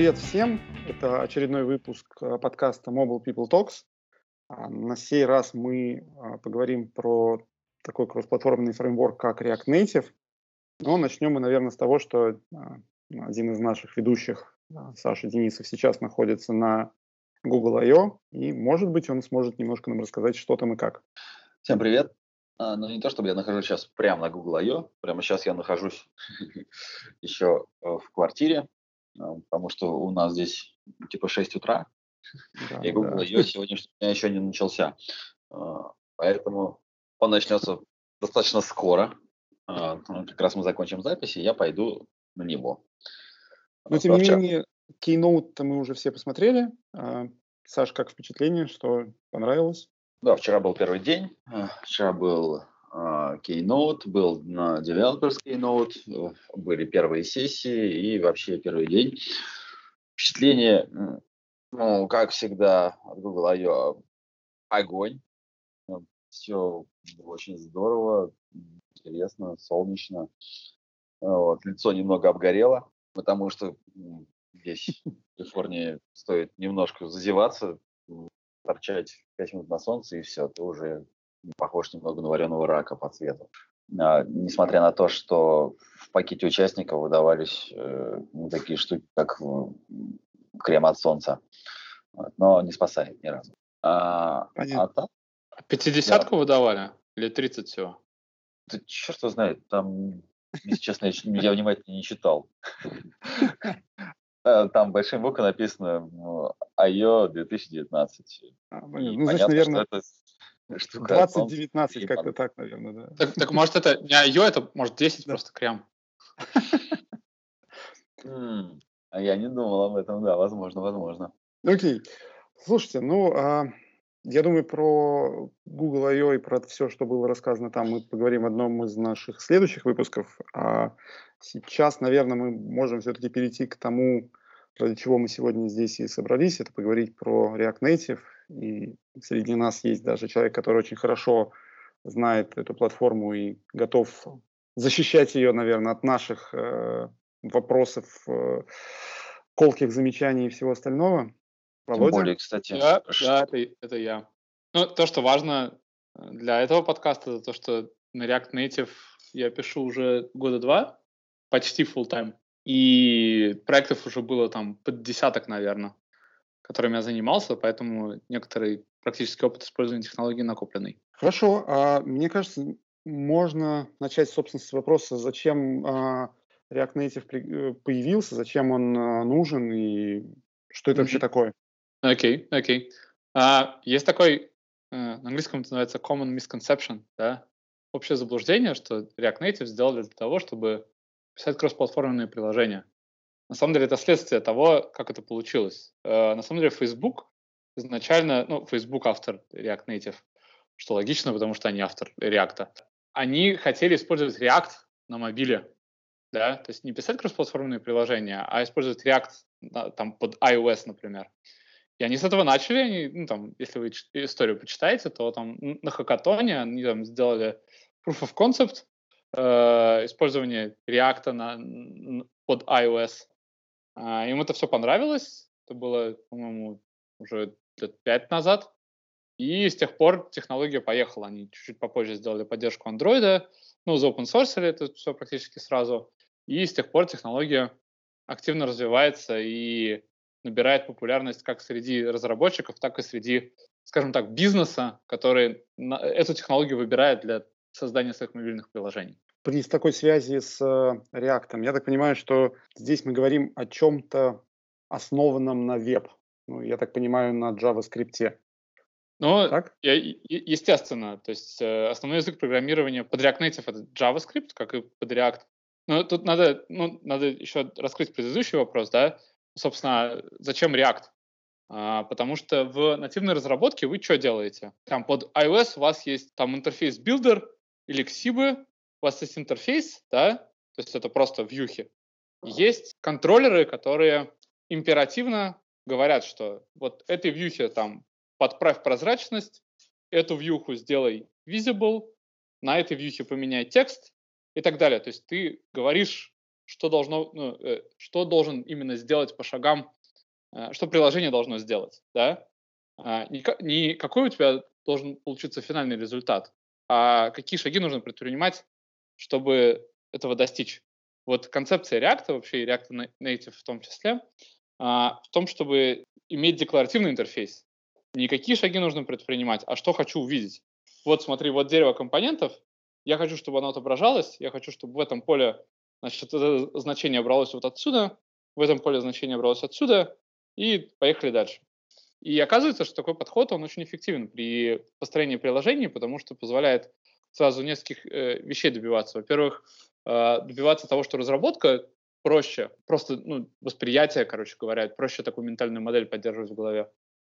Привет всем! Это очередной выпуск э, подкаста Mobile People Talks. А, на сей раз мы а, поговорим про такой кроссплатформенный фреймворк, как React Native. Но начнем мы, наверное, с того, что а, один из наших ведущих, Саша Денисов, сейчас находится на Google I.O. И, может быть, он сможет немножко нам рассказать, что там и как. Всем привет! Ну, не то, чтобы я нахожусь сейчас прямо на Google I.O., прямо сейчас я нахожусь еще э, в квартире, потому что у нас здесь типа 6 утра, да, и Google да. I.O. сегодняшний день еще не начался. А, поэтому он начнется достаточно скоро. А, ну, как раз мы закончим запись, и я пойду на него. Но, тем не менее, Keynote мы уже все посмотрели. Саш, как впечатление, что понравилось? Да, вчера был первый день. Вчера был а, Keynote, был на Developers Keynote, э, были первые сессии и вообще первый день. Впечатление, ну, как всегда, от Google I.O. огонь. Ну, Все очень здорово, интересно, солнечно. Вот, лицо немного обгорело, потому что здесь в Калифорнии стоит немножко зазеваться, торчать 5 минут на солнце, и все, ты уже похож немного на вареного рака по цвету. А, несмотря на то, что в пакете участников выдавались э, ну, такие штуки, как крем от солнца. Вот, но не спасает ни разу. А, а там, 50-ку да. выдавали? Или 30 всего? Да черт его знает, там, если честно, я, я внимательно не читал. Э, там большим буквой написано IO 2019. А, ну, значит, наверное, это штука. 2019, как-то так, наверное, да. Так, так может это не IO, это может 10 да. просто крем. А я не думал об этом, да, возможно, возможно. Окей. Слушайте, ну, а, я думаю, про Google I.O. и про все, что было рассказано там, мы поговорим в одном из наших следующих выпусков. А сейчас, наверное, мы можем все-таки перейти к тому, ради чего мы сегодня здесь и собрались. Это поговорить про React Native и среди нас есть даже человек, который очень хорошо знает эту платформу и готов защищать ее, наверное, от наших э, вопросов, э, колких замечаний и всего остального. Володя? Тем более, кстати. Да, да это, это я. Ну, то, что важно э, для этого подкаста, это то, что на React Native я пишу уже года два, почти full time. И проектов уже было там под десяток, наверное которым я занимался, поэтому некоторый практический опыт использования технологий накопленный. Хорошо. А, мне кажется, можно начать, собственно, с вопроса, зачем а, React Native э, появился, зачем он а, нужен и что это mm-hmm. вообще такое? Окей, okay, окей. Okay. А, есть такой, а, на английском это называется common misconception, да? Общее заблуждение, что React Native сделали для того, чтобы писать кроссплатформенные приложения. На самом деле это следствие того, как это получилось. Э, на самом деле Facebook изначально, ну, Facebook автор React Native, что логично, потому что они автор React. Они хотели использовать React на мобиле, да, то есть не писать кроссплатформенные приложения, а использовать React там под iOS, например. И они с этого начали, они, ну, там, если вы историю почитаете, то там на хакатоне они там сделали proof of concept, э, использование React на, под iOS, а, им это все понравилось. Это было, по-моему, уже лет пять назад. И с тех пор технология поехала. Они чуть-чуть попозже сделали поддержку андроида, ну, за open source это все практически сразу. И с тех пор технология активно развивается и набирает популярность как среди разработчиков, так и среди, скажем так, бизнеса, который эту технологию выбирает для создания своих мобильных приложений при такой связи с э, React, я так понимаю, что здесь мы говорим о чем-то основанном на веб. Ну, я так понимаю, на JavaScript. Ну, так? Естественно. То есть э, основной язык программирования под React Native это JavaScript, как и под React. Но тут надо, ну, надо еще раскрыть предыдущий вопрос, да? Собственно, зачем React? А, потому что в нативной разработке вы что делаете? Там под iOS у вас есть там интерфейс Builder или у вас есть интерфейс, да, то есть это просто вьюхи. Есть контроллеры, которые императивно говорят, что вот этой вьюхе там подправь прозрачность, эту вьюху сделай visible, на этой вьюхе поменяй текст и так далее. То есть ты говоришь, что должно, ну, э, что должен именно сделать по шагам, э, что приложение должно сделать, да? А, не, не какой у тебя должен получиться финальный результат, а какие шаги нужно предпринимать, чтобы этого достичь. Вот концепция React, вообще и React Native в том числе, а, в том, чтобы иметь декларативный интерфейс. Не какие шаги нужно предпринимать, а что хочу увидеть. Вот смотри, вот дерево компонентов, я хочу, чтобы оно отображалось, я хочу, чтобы в этом поле значит, это значение бралось вот отсюда, в этом поле значение бралось отсюда, и поехали дальше. И оказывается, что такой подход, он очень эффективен при построении приложений, потому что позволяет сразу нескольких э, вещей добиваться. Во-первых, э, добиваться того, что разработка проще, просто ну, восприятие, короче говоря, проще такую ментальную модель поддерживать в голове.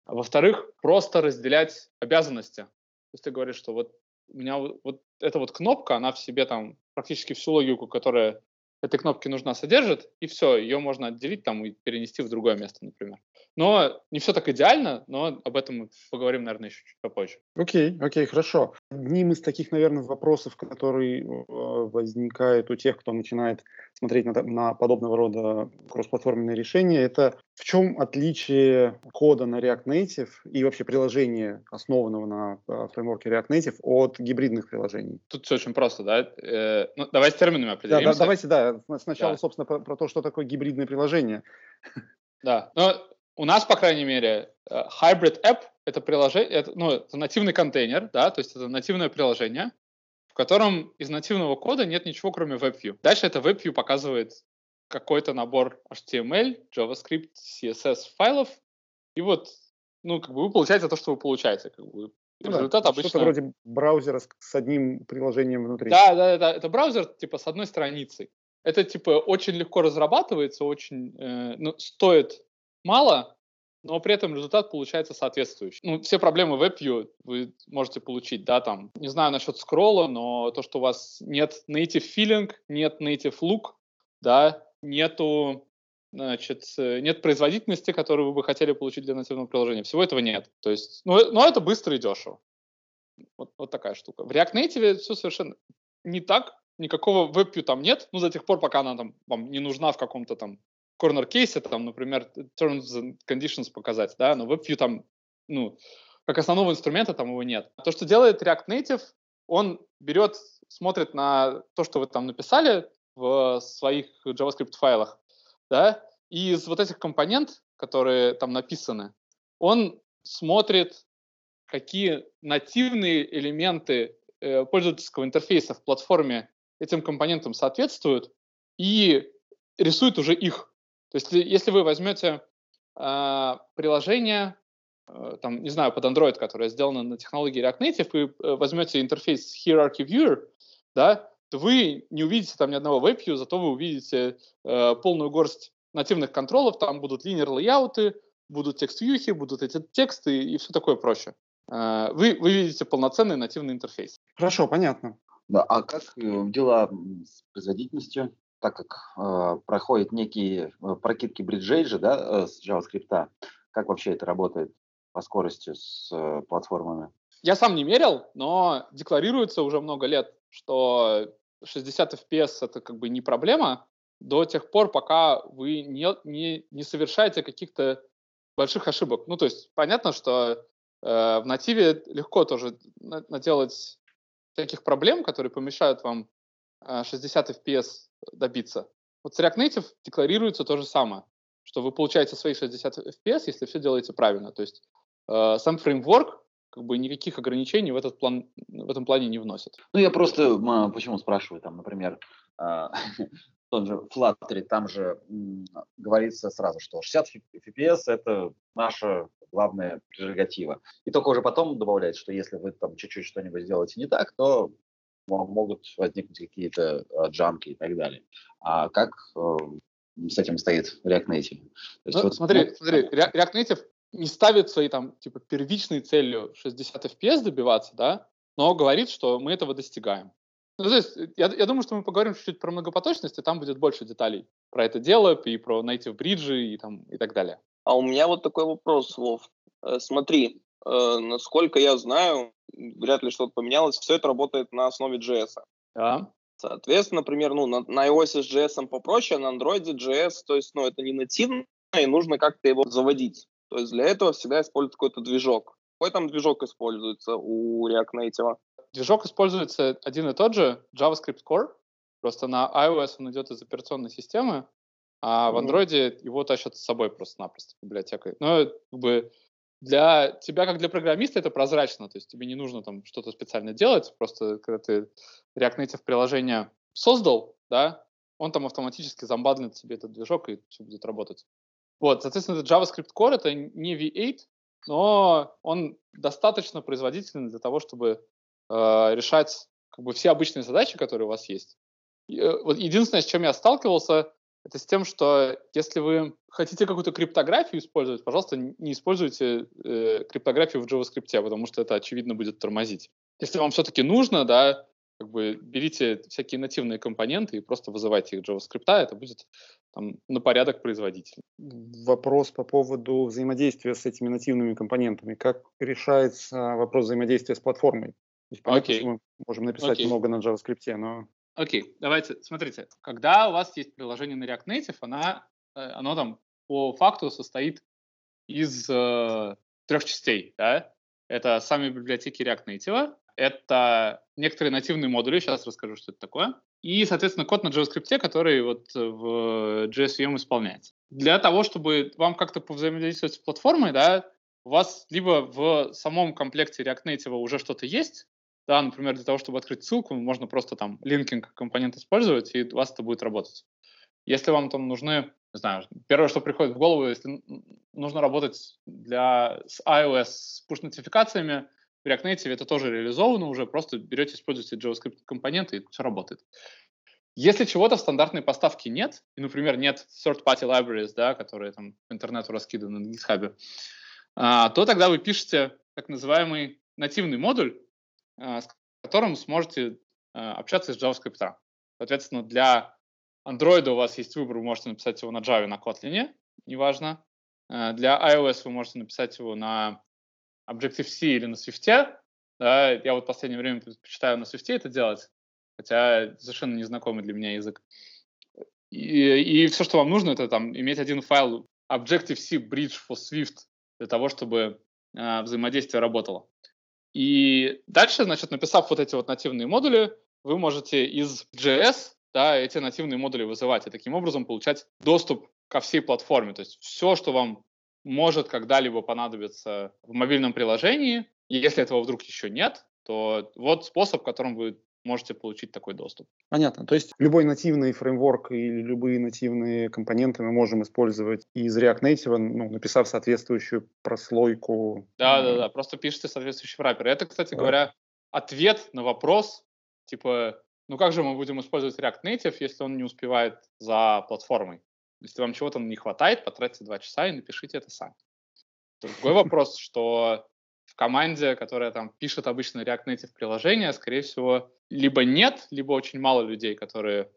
А во-вторых, просто разделять обязанности. То есть ты говоришь, что вот у меня вот, вот эта вот кнопка, она в себе там практически всю логику, которая этой кнопки нужна, содержит, и все, ее можно отделить там и перенести в другое место, например. Но не все так идеально, но об этом мы поговорим, наверное, еще чуть попозже. Окей, okay, окей, хорошо. Одним из таких, наверное, вопросов, который э, возникает у тех, кто начинает смотреть на, на подобного рода кроссплатформенные решения, это в чем отличие кода на React Native и вообще приложения, основанного на э, фреймворке React Native, от гибридных приложений? Тут все очень просто, да? Э, ну, давай с терминами определимся. Да, да, давайте, да, сначала, да. собственно, про, про то, что такое гибридное приложение. Да, но у нас, по крайней мере, э, Hybrid App — это приложение, это, ну, это нативный контейнер, да, то есть это нативное приложение, в котором из нативного кода нет ничего, кроме WebView. Дальше это WebView показывает какой-то набор HTML, JavaScript, CSS файлов, и вот, ну, как бы вы получаете то, что вы получаете. Как бы. Ну, Результат да, обычно... Что-то вроде браузера с, одним приложением внутри. Да, да, да, это браузер, типа, с одной страницей. Это, типа, очень легко разрабатывается, очень, э, ну, стоит мало, но при этом результат получается соответствующий. Ну, все проблемы WebView вы можете получить, да, там, не знаю насчет скролла, но то, что у вас нет native feeling, нет native look, да, нету, значит, нет производительности, которую вы бы хотели получить для нативного приложения. Всего этого нет. То есть, ну, но это быстро и дешево. Вот, вот такая штука. В React Native все совершенно не так. Никакого WebView там нет, ну, до тех пор, пока она там вам не нужна в каком-то там corner кейсе, там, например, terms and conditions показать, да, но WebView там, ну, как основного инструмента там его нет. То, что делает React Native, он берет, смотрит на то, что вы там написали в своих JavaScript файлах, да, и из вот этих компонент, которые там написаны, он смотрит, какие нативные элементы э, пользовательского интерфейса в платформе этим компонентам соответствуют, и рисует уже их. То есть если вы возьмете э, приложение, э, там, не знаю, под Android, которое сделано на технологии React Native, и э, возьмете интерфейс Hierarchy Viewer, да, то вы не увидите там ни одного WebView, зато вы увидите э, полную горсть нативных контролов, там будут линер лейауты, будут текст-вьюхи, будут эти тексты и все такое проще. Э, вы, вы видите полноценный нативный интерфейс. Хорошо, понятно. Да, а как э, дела с производительностью? так как э, проходят некие э, прокидки бриджей же, да, э, с JavaScript, как вообще это работает по скорости с э, платформами? Я сам не мерил, но декларируется уже много лет, что 60 FPS это как бы не проблема до тех пор, пока вы не, не, не совершаете каких-то больших ошибок. Ну, то есть понятно, что э, в нативе легко тоже наделать таких проблем, которые помешают вам 60 э, FPS добиться. Вот с React Native декларируется то же самое, что вы получаете свои 60 FPS, если все делаете правильно. То есть э, сам фреймворк как бы никаких ограничений в этот план в этом плане не вносит. Ну я просто почему спрашиваю там, например, э, тот же Flutter, там же м, говорится сразу, что 60 FPS это наша главная прерогатива. И только уже потом добавляется, что если вы там чуть-чуть что-нибудь сделаете не так, то могут возникнуть какие-то а, джамки и так далее. А как э, с этим стоит React Native? То есть, ну, вот, смотри, ну, смотри, React Native не ставит своей там типа первичной целью 60 FPS добиваться, да, но говорит, что мы этого достигаем. Ну, то есть, я, я думаю, что мы поговорим чуть-чуть про многопоточность, и там будет больше деталей про это дело, и про native бриджи и, там, и так далее. А у меня вот такой вопрос, Вов. Э, смотри, э, насколько я знаю, вряд ли что-то поменялось. Все это работает на основе JS. Да. Соответственно, например, ну, на, на iOS с JS попроще, а на Android JS, то есть, ну, это не нативно, и нужно как-то его заводить. То есть для этого всегда используется какой-то движок. Какой там движок используется у React Native? Движок используется один и тот же, JavaScript Core, просто на iOS он идет из операционной системы, а в Android его тащат с собой просто-напросто библиотекой. Но как бы для тебя, как для программиста, это прозрачно, то есть тебе не нужно там что-то специально делать, просто когда ты React Native приложение создал, да, он там автоматически замбадлит себе этот движок, и все будет работать. Вот, соответственно, это JavaScript Core, это не V8, но он достаточно производительный для того, чтобы э, решать как бы все обычные задачи, которые у вас есть. И, э, вот единственное, с чем я сталкивался, это с тем, что если вы хотите какую-то криптографию использовать, пожалуйста, не используйте э, криптографию в JavaScript, потому что это, очевидно, будет тормозить. Если вам все-таки нужно, да, как бы берите всякие нативные компоненты и просто вызывайте их JavaScript, это будет там, на порядок производительнее. Вопрос по поводу взаимодействия с этими нативными компонентами. Как решается вопрос взаимодействия с платформой? То есть, понятно, okay. что мы можем написать okay. много на JavaScript, но Окей, okay, давайте, смотрите. Когда у вас есть приложение на React Native, она, э, оно там по факту состоит из э, трех частей. Да? Это сами библиотеки React Native, это некоторые нативные модули, сейчас расскажу, что это такое, и, соответственно, код на JavaScript, который вот в JSVM исполняется. Для того, чтобы вам как-то повзаимодействовать с платформой, да, у вас либо в самом комплекте React Native уже что-то есть, да, например, для того, чтобы открыть ссылку, можно просто там линкинг компонент использовать, и у вас это будет работать. Если вам там нужны, не знаю, первое, что приходит в голову, если нужно работать для, с iOS с push-нотификациями, в React Native это тоже реализовано уже, просто берете, используете JavaScript компоненты, и все работает. Если чего-то в стандартной поставке нет, и, например, нет third-party libraries, да, которые там по интернету раскиданы на GitHub, а, то тогда вы пишете так называемый нативный модуль, а, с которым сможете а, общаться с JavaScript. Соответственно, для Android у вас есть выбор, вы можете написать его на Java, на Kotlin, неважно. А, для iOS вы можете написать его на Objective-C или на Swift. Да, я вот в последнее время предпочитаю на Swift это делать, хотя совершенно незнакомый для меня язык. И, и все, что вам нужно, это там иметь один файл Objective-C Bridge for Swift для того, чтобы э, взаимодействие работало. И дальше, значит, написав вот эти вот нативные модули, вы можете из JS да, эти нативные модули вызывать и таким образом получать доступ ко всей платформе. То есть все, что вам может когда-либо понадобиться в мобильном приложении, и если этого вдруг еще нет, то вот способ, которым вы можете получить такой доступ. Понятно. То есть любой нативный фреймворк или любые нативные компоненты мы можем использовать из React Native, ну, написав соответствующую прослойку. Да, да, да. Просто пишите соответствующий враппер. Это, кстати говоря, ответ на вопрос, типа, ну как же мы будем использовать React Native, если он не успевает за платформой? Если вам чего-то не хватает, потратьте два часа и напишите это сами. Другой вопрос, что в команде, которая там пишет обычно React Native приложение, скорее всего, либо нет, либо очень мало людей, которые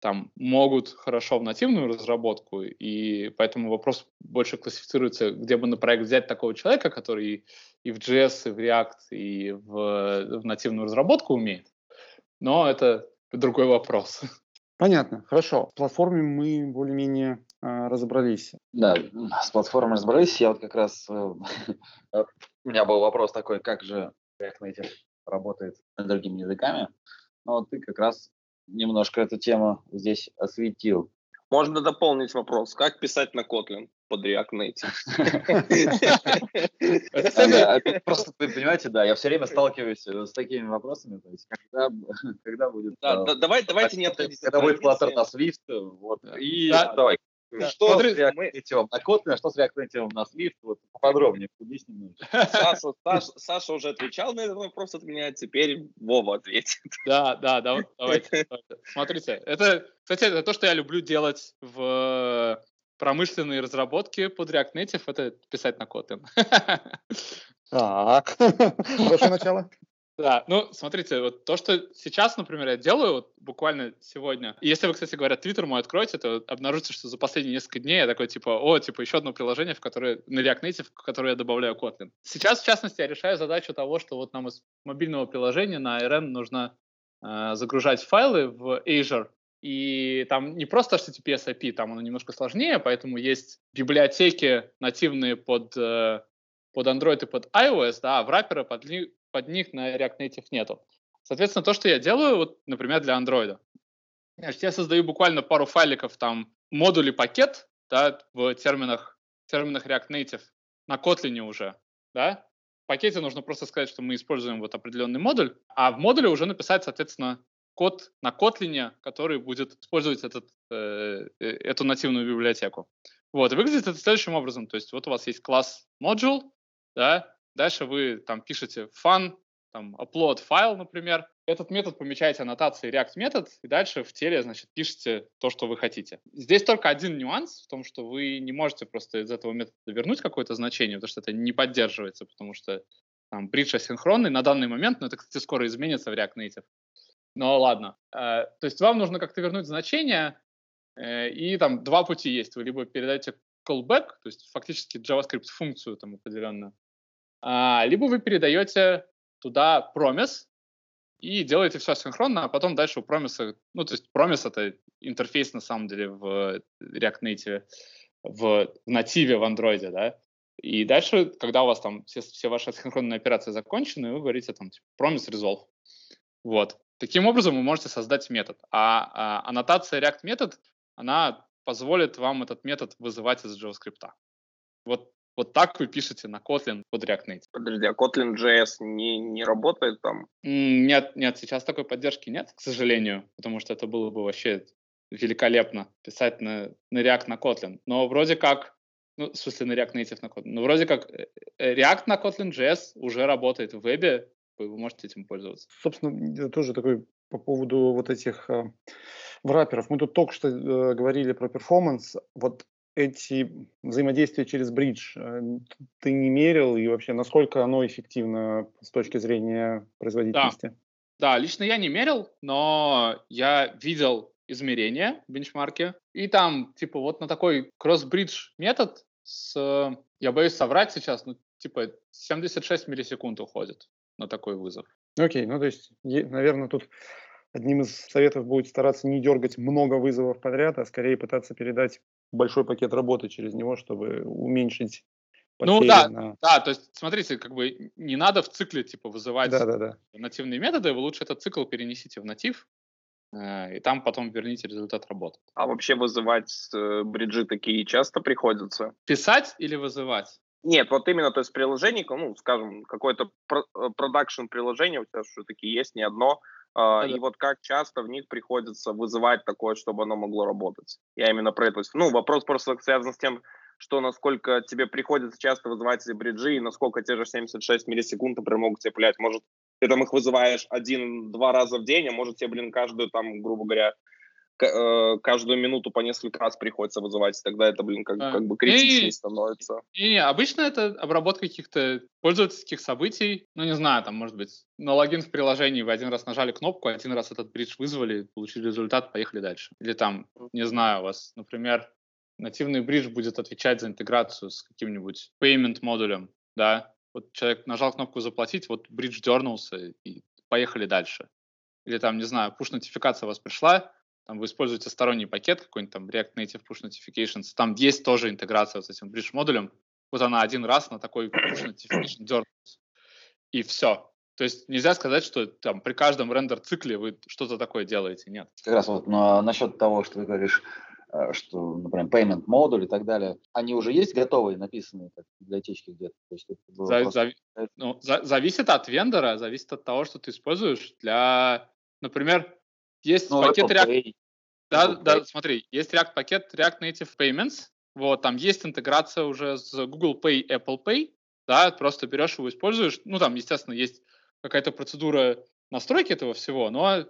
там могут хорошо в нативную разработку, и поэтому вопрос больше классифицируется, где бы на проект взять такого человека, который и в JS, и в React, и в, в нативную разработку умеет. Но это другой вопрос. Понятно, хорошо. С платформой мы более-менее э, разобрались. Да, с платформой разобрались. Я вот как раз... Э, у меня был вопрос такой, как же React Native работает с другими языками. Но ты как раз немножко эту тему здесь осветил. Можно дополнить вопрос. Как писать на Kotlin под React Native? Просто, вы понимаете, да, я все время сталкиваюсь э, с такими вопросами. То есть, когда, будет... Давай, давайте не обходить. Когда будет Flutter на Swift, вот. И давай, да. Что Смотри, с React Native на Kotlin, а что с Native на Swift? Вот поподробнее, поясни немножко. Саша, Саша, Саша уже отвечал на этот вопрос от меня, теперь Вова ответит. Да, да, да, давайте. Смотрите, это, кстати, это то, что я люблю делать в промышленной разработке под React Native, это писать на Kotlin. Так, хорошее начало. Да, ну, смотрите, вот то, что сейчас, например, я делаю, вот буквально сегодня, если вы, кстати говоря, Твиттер мой откроете, то обнаружите, что за последние несколько дней я такой, типа, о, типа, еще одно приложение, в которое, на React Native, в которое я добавляю Kotlin. Сейчас, в частности, я решаю задачу того, что вот нам из мобильного приложения на RN нужно э, загружать файлы в Azure, и там не просто HTTPS API, там оно немножко сложнее, поэтому есть библиотеки нативные под, э, под Android и под iOS, да, а в враппера под, под них на React Native нету. Соответственно, то, что я делаю, вот, например, для Android, значит, я создаю буквально пару файликов, там, модуль и пакет, да, в терминах, терминах React Native, на Kotlin уже, да, в пакете нужно просто сказать, что мы используем вот определенный модуль, а в модуле уже написать, соответственно, код на Kotlin, который будет использовать этот, э, э, эту нативную библиотеку. Вот, и выглядит это следующим образом. То есть вот у вас есть класс module, да, дальше вы там пишете fun, там upload файл, например. Этот метод помечаете аннотацией React метод, и дальше в теле, значит, пишете то, что вы хотите. Здесь только один нюанс в том, что вы не можете просто из этого метода вернуть какое-то значение, потому что это не поддерживается, потому что там бридж асинхронный на данный момент, но это, кстати, скоро изменится в React Native. Но ладно. Э, то есть вам нужно как-то вернуть значение, э, и там два пути есть. Вы либо передаете callback, то есть фактически JavaScript функцию там определенную, а, либо вы передаете туда promise и делаете все синхронно, а потом дальше у promise, ну то есть promise это интерфейс на самом деле в React Native, в нативе в Android, да, и дальше, когда у вас там все, все ваши синхронные операции закончены, вы говорите там типа, promise resolve. Вот. Таким образом вы можете создать метод. А, а аннотация React метод, она позволит вам этот метод вызывать из JavaScript. Вот, вот так вы пишете на Kotlin под React Native. Подожди, а Kotlin JS не, не работает там? Нет, нет, сейчас такой поддержки нет, к сожалению, потому что это было бы вообще великолепно писать на, на React на Kotlin. Но вроде как, ну, в смысле на React Native на Kotlin, но вроде как э, э, React на Kotlin JS уже работает в вебе, вы можете этим пользоваться. Собственно, тоже такой по поводу вот этих э, враперов. Мы тут только что э, говорили про перформанс. Вот эти взаимодействия через бридж э, ты не мерил и вообще насколько оно эффективно с точки зрения производительности? Да, да лично я не мерил, но я видел измерения в бенчмарке, и там, типа, вот на такой кросс-бридж метод с, я боюсь соврать сейчас, ну, типа, 76 миллисекунд уходит на такой вызов. Окей, ну то есть, наверное, тут одним из советов будет стараться не дергать много вызовов подряд, а скорее пытаться передать большой пакет работы через него, чтобы уменьшить ну да, на... да, то есть смотрите, как бы не надо в цикле типа вызывать да, да, да. нативные методы, вы лучше этот цикл перенесите в натив, э, и там потом верните результат работы. А вообще вызывать э, бриджи такие часто приходится? Писать или вызывать? Нет, вот именно, то есть приложение, ну, скажем, какое-то э, продакшн приложение у тебя все-таки есть, не одно, Uh, и вот как часто в них приходится вызывать такое, чтобы оно могло работать. Я именно про это. Ну, вопрос просто связан с тем, что насколько тебе приходится часто вызывать эти бриджи, и насколько те же 76 миллисекунд, например, могут тебе пилять. Может, ты там их вызываешь один-два раза в день, а может тебе, блин, каждую там, грубо говоря, каждую минуту по несколько раз приходится вызывать, тогда это, блин, как, а, как бы критичнее и, становится. И, и обычно это обработка каких-то пользовательских событий, ну, не знаю, там, может быть, на логин в приложении вы один раз нажали кнопку, один раз этот бридж вызвали, получили результат, поехали дальше. Или там, не знаю, у вас, например, нативный бридж будет отвечать за интеграцию с каким-нибудь payment модулем, да, вот человек нажал кнопку «Заплатить», вот бридж дернулся, и поехали дальше. Или там, не знаю, push-нотификация у вас пришла, там вы используете сторонний пакет, какой-нибудь там React Native Push Notifications, там есть тоже интеграция с этим bridge модулем, вот она один раз на такой Push Notification дернулась, и все. То есть нельзя сказать, что там при каждом рендер-цикле вы что-то такое делаете, нет. Как раз вот на, насчет того, что ты говоришь, э, что, например, payment модуль и так далее, они уже есть готовые, написанные как библиотечки где-то? То есть за, просто... за, ну, за, зависит от вендора, зависит от того, что ты используешь для, например, есть ну, пакет React. Pay. Да, Apple да, Pay. смотри, есть React пакет React Native Payments. Вот, там есть интеграция уже с Google Pay, Apple Pay. Да, просто берешь его, используешь. Ну, там, естественно, есть какая-то процедура настройки этого всего, но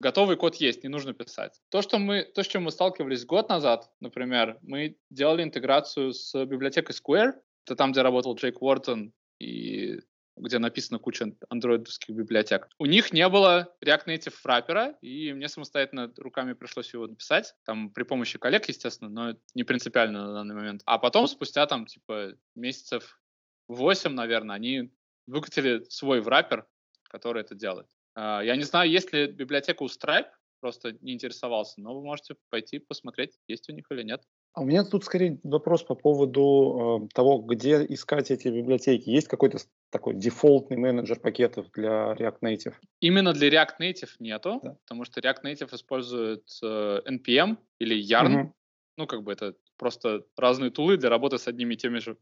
готовый код есть, не нужно писать. То, что мы, то, с чем мы сталкивались год назад, например, мы делали интеграцию с библиотекой Square, это там, где работал Джейк Уортон и где написана куча андроидовских библиотек. У них не было React Native враппера, и мне самостоятельно руками пришлось его написать, там при помощи коллег, естественно, но не принципиально на данный момент. А потом, спустя там, типа, месяцев 8, наверное, они выкатили свой враппер, который это делает. А, я не знаю, есть ли библиотека у Stripe, просто не интересовался, но вы можете пойти посмотреть, есть у них или нет. А у меня тут скорее вопрос по поводу э, того, где искать эти библиотеки. Есть какой-то такой дефолтный менеджер пакетов для React Native? Именно для React Native нету, да. потому что React Native использует э, NPM или Yarn. Угу. Ну, как бы это просто разные тулы для работы с одними и теми же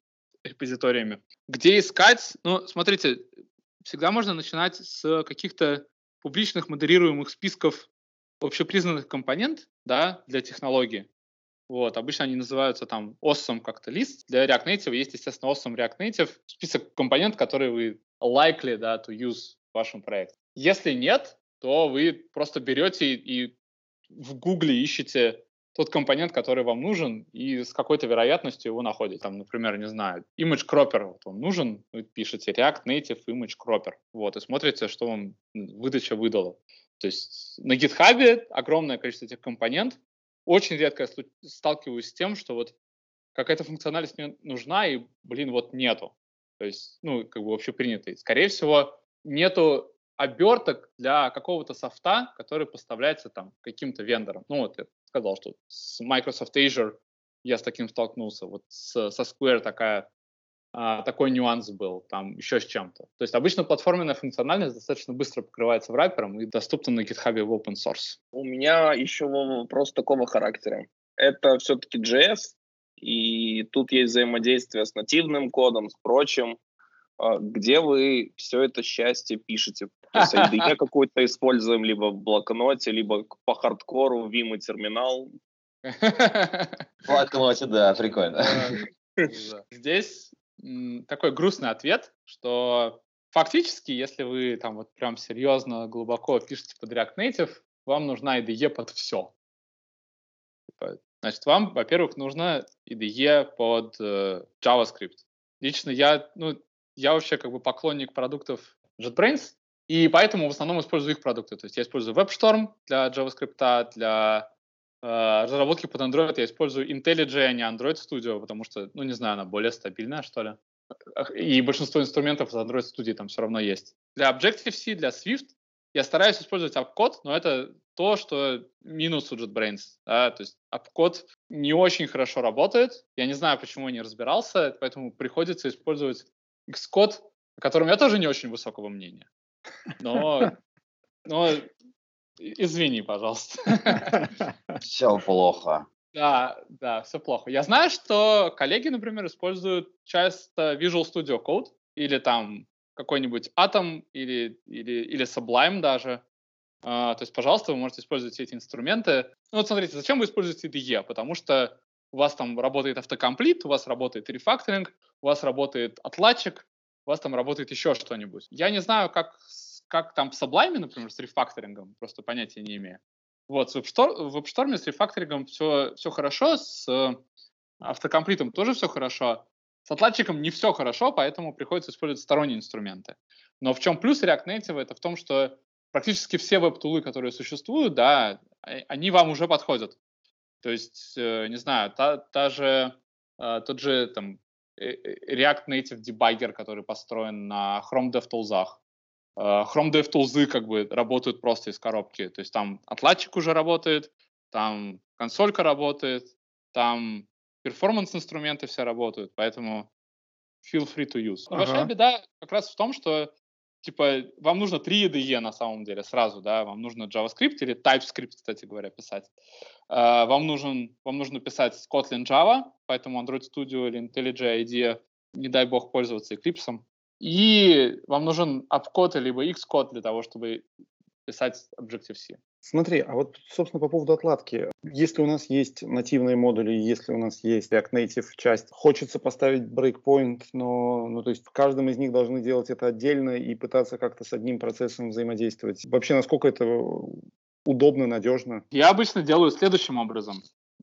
репозиториями. Где искать? Ну, смотрите, всегда можно начинать с каких-то публичных модерируемых списков общепризнанных компонент да, для технологии. Вот, обычно они называются там awesome как-то лист. Для React Native есть, естественно, awesome React Native, список компонент, которые вы likely да, to use в вашем проекте. Если нет, то вы просто берете и в Гугле ищете тот компонент, который вам нужен, и с какой-то вероятностью его находите. Там, например, не знаю, image cropper вот вам нужен, вы пишете React Native image cropper, вот, и смотрите, что вам выдача выдала. То есть на GitHub огромное количество этих компонент. Очень редко сталкиваюсь с тем, что вот какая-то функциональность мне нужна, и, блин, вот нету. То есть, ну, как бы вообще принятый. Скорее всего, нету оберток для какого-то софта, который поставляется там каким-то вендором. Ну, вот я сказал, что с Microsoft Azure я с таким столкнулся. Вот со Square такая а, такой нюанс был, там еще с чем-то. То есть обычно платформенная функциональность достаточно быстро покрывается враппером и доступна на GitHub в open source. У меня еще вопрос такого характера. Это все-таки JS, и тут есть взаимодействие с нативным кодом, с прочим. А, где вы все это счастье пишете? То есть IDE какой-то используем либо в блокноте, либо по хардкору, Vim и терминал. В блокноте, да, прикольно. Здесь такой грустный ответ, что фактически, если вы там вот прям серьезно, глубоко пишете под React Native, вам нужна IDE под все. Типа, значит, вам, во-первых, нужна IDE под э, JavaScript. Лично я, ну, я вообще как бы поклонник продуктов JetBrains, и поэтому в основном использую их продукты. То есть я использую WebStorm для JavaScript, для разработки под Android я использую IntelliJ, а не Android Studio, потому что, ну, не знаю, она более стабильная, что ли. И большинство инструментов из Android Studio там все равно есть. Для Objective-C, для Swift я стараюсь использовать апкод, но это то, что минус у JetBrains. Да? То есть апкод не очень хорошо работает. Я не знаю, почему я не разбирался, поэтому приходится использовать Xcode, о котором я тоже не очень высокого мнения. Но, но Извини, пожалуйста. Все плохо. Да, да, все плохо. Я знаю, что коллеги, например, используют часто Visual Studio Code или там какой-нибудь Atom или, или, или Sublime даже. Uh, то есть, пожалуйста, вы можете использовать все эти инструменты. Ну вот смотрите, зачем вы используете IDE? Потому что у вас там работает автокомплит, у вас работает рефакторинг, у вас работает отладчик, у вас там работает еще что-нибудь. Я не знаю, как как там в Sublime, например, с рефакторингом, просто понятия не имею. Вот, в WebStorm с рефакторингом все, все хорошо, с э, автокомплитом тоже все хорошо, с отладчиком не все хорошо, поэтому приходится использовать сторонние инструменты. Но в чем плюс React Native? Это в том, что практически все веб-тулы, которые существуют, да, а, они вам уже подходят. То есть, э, не знаю, та, та же, э, тот же там React Native Debugger, который построен на Chrome DevTools, Chrome DevTools как бы работают просто из коробки. То есть там отладчик уже работает, там консолька работает, там перформанс-инструменты все работают, поэтому feel free to use. ага. Большая беда как раз в том, что типа вам нужно три IDE на самом деле сразу, да, вам нужно JavaScript или TypeScript, кстати говоря, писать. Uh, вам нужен, вам нужно писать Kotlin Java, поэтому Android Studio или IntelliJ IDE, не дай бог пользоваться Eclipse. И вам нужен апкод либо Xcode для того, чтобы писать Objective-C. Смотри, а вот, собственно, по поводу отладки. Если у нас есть нативные модули, если у нас есть React Native часть, хочется поставить breakpoint, но, ну, то есть в каждом из них должны делать это отдельно и пытаться как-то с одним процессом взаимодействовать. Вообще, насколько это удобно, надежно? Я обычно делаю следующим образом.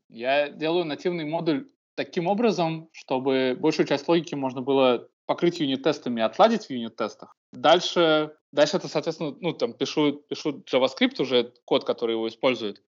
Я делаю нативный модуль таким образом, чтобы большую часть логики можно было покрыть юнит-тестами отладить в юнит-тестах. Дальше, дальше это, соответственно, ну, там, пишу, пишу JavaScript уже, код, который его использует,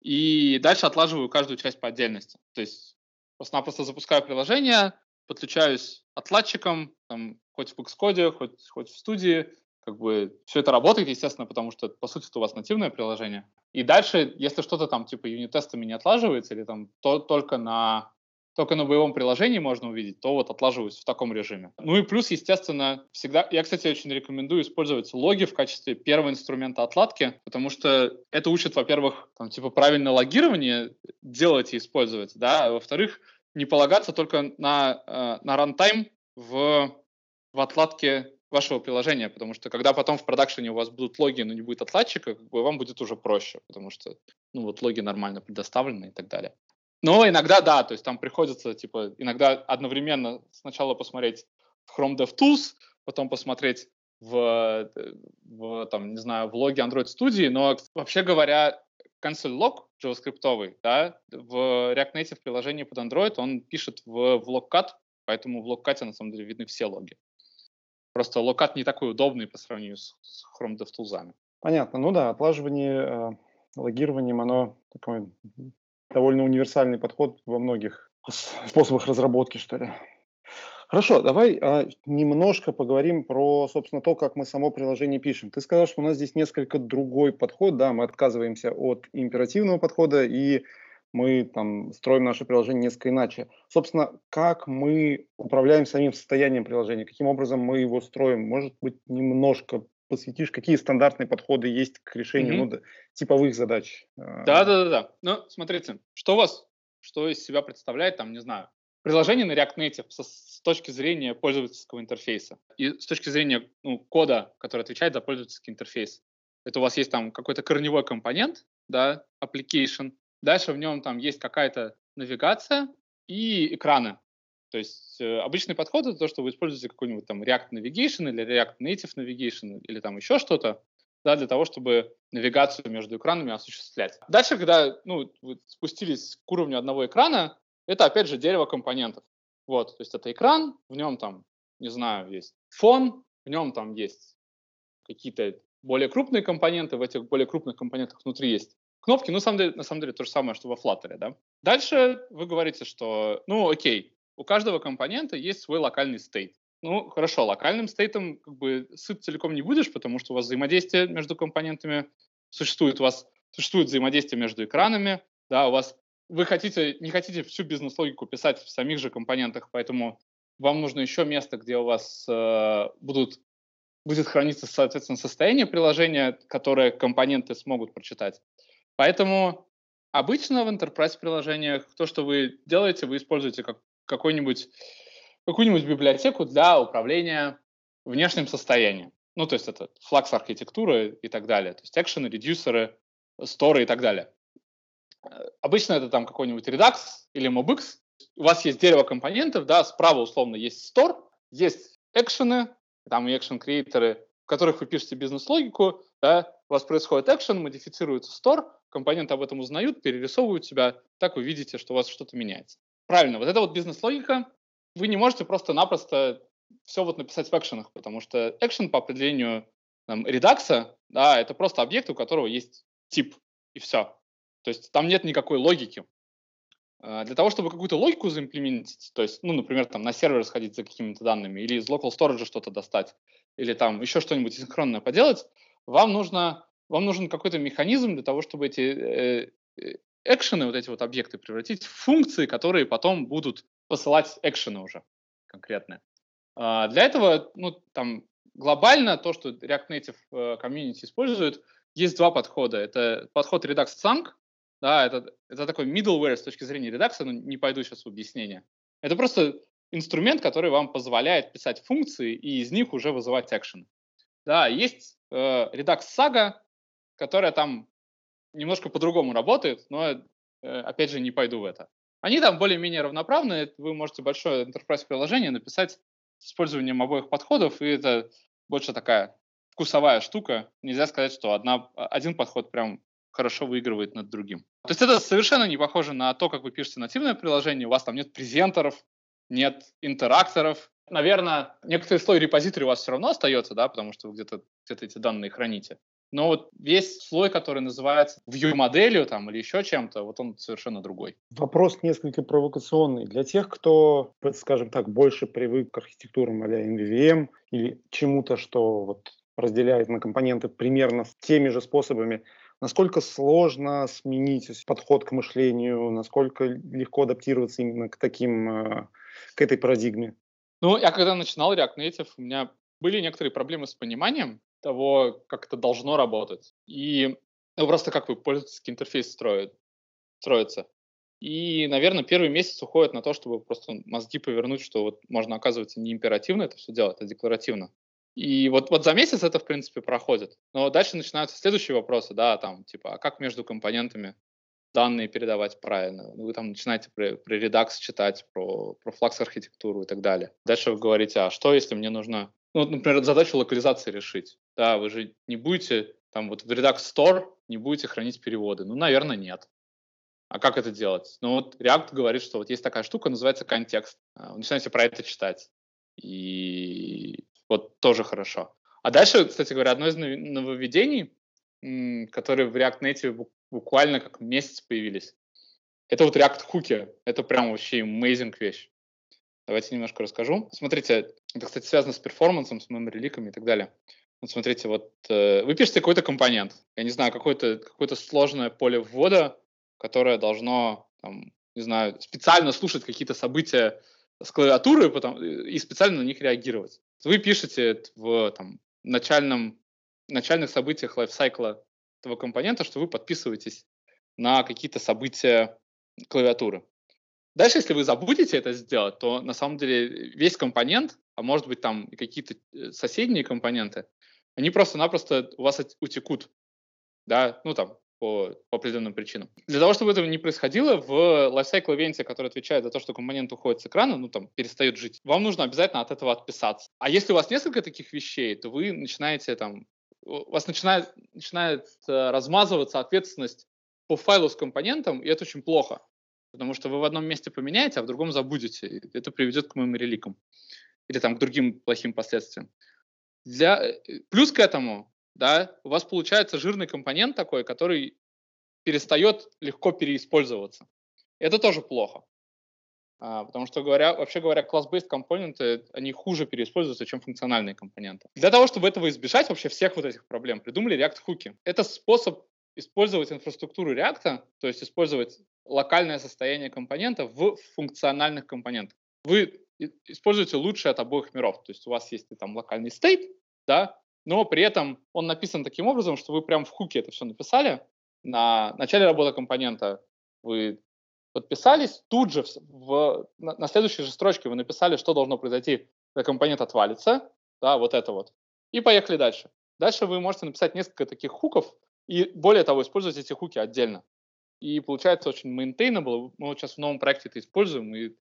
и дальше отлаживаю каждую часть по отдельности. То есть просто-напросто запускаю приложение, подключаюсь отладчиком, там, хоть в Xcode, хоть, хоть в студии, как бы все это работает, естественно, потому что, по сути, это у вас нативное приложение. И дальше, если что-то там типа юнит-тестами не отлаживается или там то, только на только на боевом приложении можно увидеть, то вот отлаживаюсь в таком режиме. Ну и плюс, естественно, всегда... Я, кстати, очень рекомендую использовать логи в качестве первого инструмента отладки, потому что это учит, во-первых, там, типа, правильное логирование делать и использовать, да, а во-вторых, не полагаться только на, э, на рантайм в, в отладке вашего приложения, потому что когда потом в продакшене у вас будут логи, но не будет отладчика, как бы вам будет уже проще, потому что ну вот логи нормально предоставлены и так далее. Но иногда да, то есть там приходится типа иногда одновременно сначала посмотреть в Chrome DevTools, потом посмотреть в, в там, не знаю, в логе Android Studio, но вообще говоря, log JavaScript, да, в React Native приложении под Android он пишет в, в logcat, поэтому в logcat на самом деле видны все логи. Просто локат не такой удобный по сравнению с, с Chrome DevTools. Понятно. Ну да, отлаживание э, логированием, оно такой довольно универсальный подход во многих способах разработки, что ли. Хорошо, давай а, немножко поговорим про, собственно, то, как мы само приложение пишем. Ты сказал, что у нас здесь несколько другой подход, да, мы отказываемся от императивного подхода и мы там строим наше приложение несколько иначе. Собственно, как мы управляем самим состоянием приложения, каким образом мы его строим, может быть, немножко посвятишь, какие стандартные подходы есть к решению mm-hmm. ну, типовых задач. А. Да, да, да, да. Ну, смотрите, что у вас, что из себя представляет, там, не знаю, приложение на React Native со, с точки зрения пользовательского интерфейса и с точки зрения ну, кода, который отвечает за пользовательский интерфейс. Это у вас есть там какой-то корневой компонент, да, application, Дальше в нем там есть какая-то навигация и экраны. То есть э, обычный подход это то, что вы используете какой-нибудь там React Navigation или React Native Navigation или там еще что-то, да, для того, чтобы навигацию между экранами осуществлять. Дальше, когда ну, вы спустились к уровню одного экрана, это опять же дерево компонентов. Вот, то есть это экран, в нем там, не знаю, есть фон, в нем там есть какие-то более крупные компоненты, в этих более крупных компонентах внутри есть кнопки, ну, на самом деле, на самом деле то же самое, что во Flutter, да. Дальше вы говорите, что, ну, окей, у каждого компонента есть свой локальный стейт. Ну, хорошо, локальным стейтом как бы сыт целиком не будешь, потому что у вас взаимодействие между компонентами существует, у вас существует взаимодействие между экранами, да, у вас вы хотите, не хотите всю бизнес-логику писать в самих же компонентах, поэтому вам нужно еще место, где у вас э, будут, будет храниться, соответственно, состояние приложения, которое компоненты смогут прочитать. Поэтому обычно в enterprise приложениях то, что вы делаете, вы используете как какой-нибудь какую-нибудь библиотеку для управления внешним состоянием. Ну, то есть это флакс архитектуры и так далее. То есть экшены, редюсеры, сторы и так далее. Обычно это там какой-нибудь Redux или MobX. У вас есть дерево компонентов, да, справа условно есть store, есть экшены, там и экшен креаторы, в которых вы пишете бизнес-логику, да, у вас происходит экшен, модифицируется store, компоненты об этом узнают, перерисовывают себя, так вы видите, что у вас что-то меняется. Правильно, вот эта вот бизнес-логика, вы не можете просто-напросто все вот написать в экшенах, потому что экшен по определению там, редакса, да, это просто объект, у которого есть тип, и все. То есть там нет никакой логики. А, для того, чтобы какую-то логику заимплементить, то есть, ну, например, там на сервер сходить за какими-то данными, или из local storage что-то достать, или там еще что-нибудь синхронное поделать, вам нужно вам нужен какой-то механизм для того, чтобы эти э, э, экшены, вот эти вот объекты превратить в функции, которые потом будут посылать экшены уже конкретные. А, для этого, ну, там, глобально то, что React Native э, Community использует, есть два подхода. Это подход Redux Chunk, да, это, это такой middleware с точки зрения редакса, но не пойду сейчас в объяснение. Это просто инструмент, который вам позволяет писать функции и из них уже вызывать экшены. Да, есть э, Redux Saga, которая там немножко по-другому работает, но, э, опять же, не пойду в это. Они там более-менее равноправны, вы можете большое enterprise приложение написать с использованием обоих подходов, и это больше такая вкусовая штука. Нельзя сказать, что одна, один подход прям хорошо выигрывает над другим. То есть это совершенно не похоже на то, как вы пишете нативное приложение, у вас там нет презентеров, нет интеракторов. Наверное, некоторый слой репозиторий у вас все равно остается, да, потому что вы где-то где эти данные храните. Но вот весь слой, который называется view-моделью там, или еще чем-то, вот он совершенно другой. Вопрос несколько провокационный. Для тех, кто, скажем так, больше привык к архитектурам а NVVM или чему-то, что вот разделяет на компоненты примерно теми же способами. Насколько сложно сменить подход к мышлению, насколько легко адаптироваться именно к таким, э, к этой парадигме? Ну, я когда начинал React Native, у меня были некоторые проблемы с пониманием того, как это должно работать. И ну, просто как вы пользовательский интерфейс строит, строится. И, наверное, первый месяц уходит на то, чтобы просто мозги повернуть, что вот можно, оказывается, не императивно это все делать, а декларативно. И вот, вот за месяц это, в принципе, проходит. Но дальше начинаются следующие вопросы, да, там, типа, а как между компонентами данные передавать правильно? Вы там начинаете при Redux читать про, про флакс-архитектуру и так далее. Дальше вы говорите, а что, если мне нужно, ну, например, задачу локализации решить? Да, вы же не будете, там, вот в Redux Store не будете хранить переводы. Ну, наверное, нет. А как это делать? Ну вот React говорит, что вот есть такая штука, называется контекст. А, вы начинаете про это читать. И вот тоже хорошо. А дальше, кстати говоря, одно из нововведений, которые в React Native буквально как месяц появились, это вот React хуки. Это прям вообще amazing вещь. Давайте немножко расскажу. Смотрите, это, кстати, связано с перформансом, с memory ликами и так далее. Вот смотрите, вот э, вы пишете какой-то компонент, я не знаю, какое-то какое сложное поле ввода, которое должно, там, не знаю, специально слушать какие-то события с клавиатуры потом, и специально на них реагировать. Вы пишете в там, начальном, начальных событиях лайфсайкла этого компонента, что вы подписываетесь на какие-то события клавиатуры. Дальше, если вы забудете это сделать, то на самом деле весь компонент, а может быть там какие-то э, соседние компоненты, они просто-напросто у вас утекут. Да, ну там, по, по определенным причинам. Для того, чтобы этого не происходило, в lifecycle event, который отвечает за то, что компонент уходит с экрана, ну там, перестает жить, вам нужно обязательно от этого отписаться. А если у вас несколько таких вещей, то вы начинаете там, у вас начинает, начинает э, размазываться ответственность по файлу с компонентом, и это очень плохо. Потому что вы в одном месте поменяете, а в другом забудете. Это приведет к моим реликам. Или там к другим плохим последствиям. Для... Э, плюс к этому да, у вас получается жирный компонент такой, который перестает легко переиспользоваться. Это тоже плохо. А, потому что, говоря, вообще говоря, класс-based компоненты, они хуже переиспользуются, чем функциональные компоненты. Для того, чтобы этого избежать, вообще всех вот этих проблем, придумали React-хуки. Это способ использовать инфраструктуру React, то есть использовать локальное состояние компонента в функциональных компонентах. Вы используете лучшее от обоих миров. То есть у вас есть там локальный state, да, но при этом он написан таким образом, что вы прям в хуке это все написали. На начале работы компонента вы подписались, тут же в, на, на следующей же строчке вы написали, что должно произойти, когда компонент отвалится, да, вот это вот, и поехали дальше. Дальше вы можете написать несколько таких хуков, и более того, использовать эти хуки отдельно. И получается очень maintainable. Мы вот сейчас в новом проекте это используем, и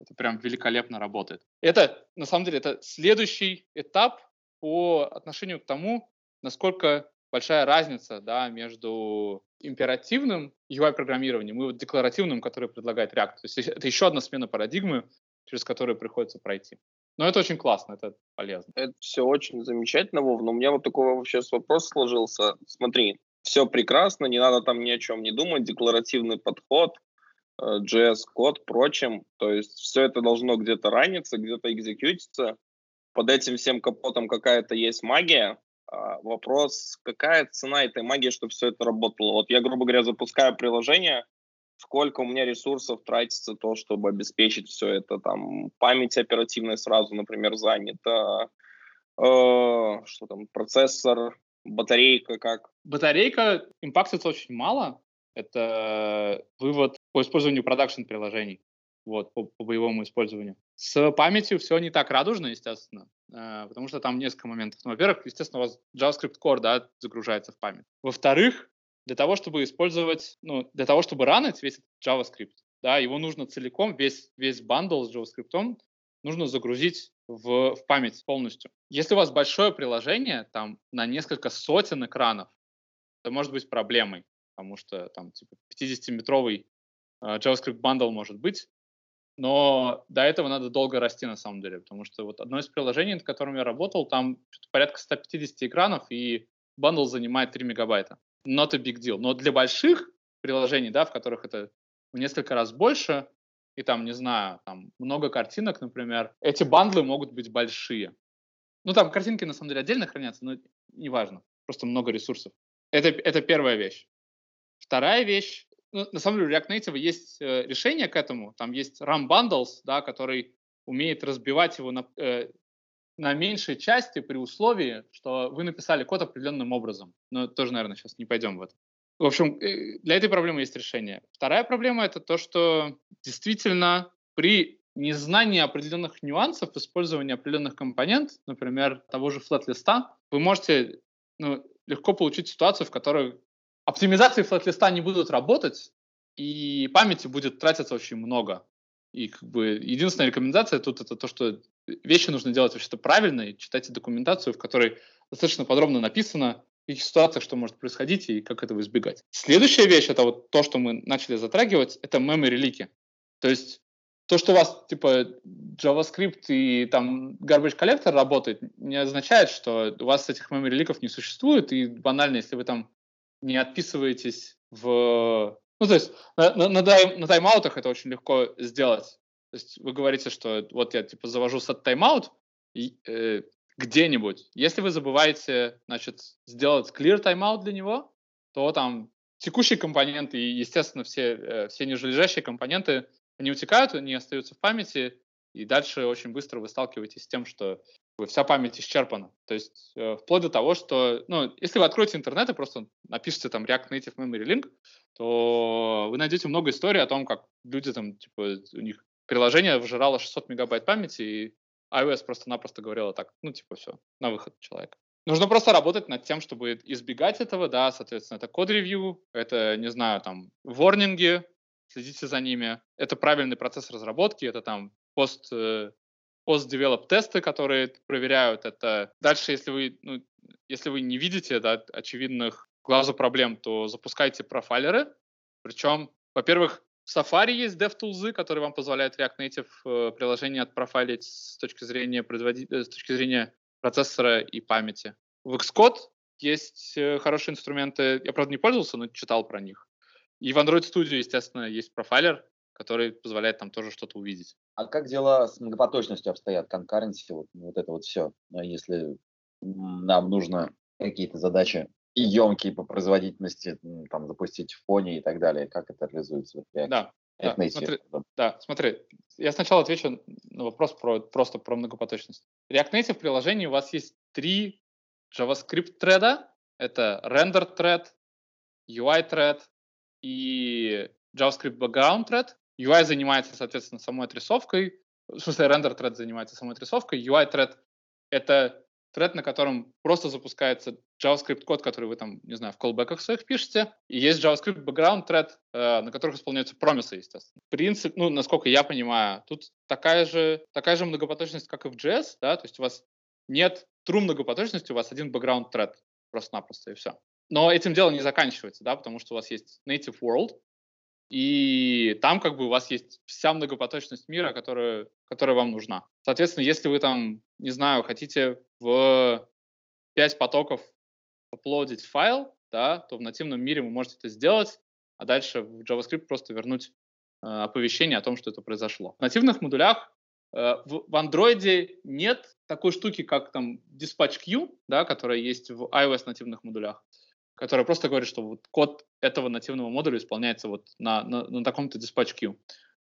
это прям великолепно работает. Это, на самом деле, это следующий этап по отношению к тому, насколько большая разница да, между императивным UI-программированием и вот декларативным, который предлагает React. То есть это еще одна смена парадигмы, через которую приходится пройти. Но это очень классно, это полезно. Это все очень замечательно, Вов, но у меня вот такой вообще вопрос сложился. Смотри, все прекрасно, не надо там ни о чем не думать, декларативный подход, JS-код, э, прочим. То есть все это должно где-то раниться, где-то экзекьютиться под этим всем капотом какая-то есть магия. А, вопрос, какая цена этой магии, чтобы все это работало? Вот я, грубо говоря, запускаю приложение, сколько у меня ресурсов тратится то, чтобы обеспечить все это, там, память оперативная сразу, например, занята, э, что там, процессор, батарейка как? Батарейка импактится очень мало, это вывод по использованию продакшн приложений вот, по, по боевому использованию. С памятью все не так радужно, естественно, э, потому что там несколько моментов. Ну, во-первых, естественно, у вас JavaScript Core, да, загружается в память. Во-вторых, для того, чтобы использовать, ну, для того, чтобы ранить весь JavaScript, да, его нужно целиком, весь, весь бандл с JavaScript нужно загрузить в, в память полностью. Если у вас большое приложение, там, на несколько сотен экранов, это может быть проблемой, потому что там, типа, 50-метровый э, JavaScript bundle может быть, но до этого надо долго расти на самом деле, потому что вот одно из приложений, над которым я работал, там порядка 150 экранов, и бандл занимает 3 мегабайта. Not a big deal. Но для больших приложений, да, в которых это в несколько раз больше, и там, не знаю, там много картинок, например, эти бандлы могут быть большие. Ну, там картинки на самом деле отдельно хранятся, но неважно. Просто много ресурсов. Это, это первая вещь. Вторая вещь, ну, на самом деле у React Native есть э, решение к этому. Там есть RAM Bundles, да, который умеет разбивать его на, э, на меньшей части при условии, что вы написали код определенным образом. Но тоже, наверное, сейчас не пойдем в это. В общем, э, для этой проблемы есть решение. Вторая проблема — это то, что действительно при незнании определенных нюансов использования определенных компонент, например, того же флет-листа, вы можете ну, легко получить ситуацию, в которой оптимизации флет-листа не будут работать, и памяти будет тратиться очень много. И как бы единственная рекомендация тут это то, что вещи нужно делать вообще-то правильно, и читайте документацию, в которой достаточно подробно написано, в каких ситуациях что может происходить и как этого избегать. Следующая вещь, это вот то, что мы начали затрагивать, это memory лики. То есть то, что у вас типа JavaScript и там garbage collector работает, не означает, что у вас этих memory ликов не существует, и банально, если вы там не отписываетесь в... Ну, то есть на, на, на, на тайм-аутах это очень легко сделать. То есть вы говорите, что вот я типа завожу set тайм-аут э, где-нибудь. Если вы забываете, значит, сделать clear тайм-аут для него, то там текущие компоненты и, естественно, все, э, все нижележащие компоненты они утекают, они остаются в памяти, и дальше очень быстро вы сталкиваетесь с тем, что вся память исчерпана. То есть э, вплоть до того, что, ну, если вы откроете интернет и просто напишите там React Native Memory Link, то вы найдете много историй о том, как люди там, типа, у них приложение выжирало 600 мегабайт памяти, и iOS просто-напросто говорила так, ну, типа, все, на выход человека. Нужно просто работать над тем, чтобы избегать этого, да, соответственно, это код-ревью, это, не знаю, там, ворнинги, следите за ними. Это правильный процесс разработки, это там пост э, пост-девелоп тесты, которые проверяют это. Дальше, если вы, ну, если вы не видите да, очевидных глазу проблем, то запускайте профайлеры. Причем, во-первых, в Safari есть DevTools, которые вам позволяют React Native э, приложение отпрофайлить с точки зрения производителя, э, с точки зрения процессора и памяти. В Xcode есть хорошие инструменты. Я, правда, не пользовался, но читал про них. И в Android Studio, естественно, есть профайлер, который позволяет там тоже что-то увидеть. А как дела с многопоточностью обстоят, конкуренции, вот, вот это вот все, а если нам нужно какие-то задачи и емкие по производительности там запустить в фоне и так далее, как это реализуется? В да, да, смотри, да, смотри, я сначала отвечу на вопрос про, просто про многопоточность. React Native приложении у вас есть три JavaScript треда. Это render thread, UI thread и JavaScript background thread. UI занимается, соответственно, самой отрисовкой. В смысле, render thread занимается самой отрисовкой. UI thread — это thread, на котором просто запускается JavaScript код, который вы там, не знаю, в callback'ах своих пишете. И есть JavaScript background thread, э, на которых исполняются промисы, естественно. Принцип, ну, насколько я понимаю, тут такая же, такая же многопоточность, как и в JS, да, то есть у вас нет true многопоточности, у вас один background thread просто-напросто, и все. Но этим дело не заканчивается, да, потому что у вас есть native world, и там как бы у вас есть вся многопоточность мира, которая, которая вам нужна. Соответственно, если вы там, не знаю, хотите в 5 потоков аплодить файл, да, то в нативном мире вы можете это сделать, а дальше в JavaScript просто вернуть э, оповещение о том, что это произошло. В нативных модулях э, в, в Android нет такой штуки, как там dispatch queue, да, которая есть в iOS нативных модулях которая просто говорит, что вот код этого нативного модуля исполняется вот на, на, на таком-то dispatch queue.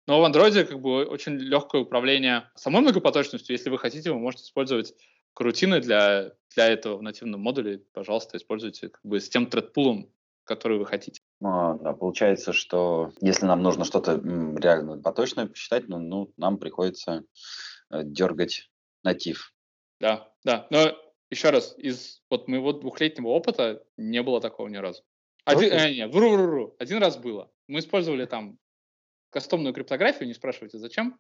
Но в Android как бы очень легкое управление самой многопоточностью. Если вы хотите, вы можете использовать крутины для, для этого в нативном модуле. Пожалуйста, используйте как бы с тем тредпулом, который вы хотите. А, да, получается, что если нам нужно что-то реально поточное посчитать, ну, ну нам приходится э, дергать натив. Да, да. Но еще раз, из вот моего двухлетнего опыта не было такого ни разу. Один, э, не, вру, вру, вру. Один раз было. Мы использовали там кастомную криптографию, не спрашивайте зачем.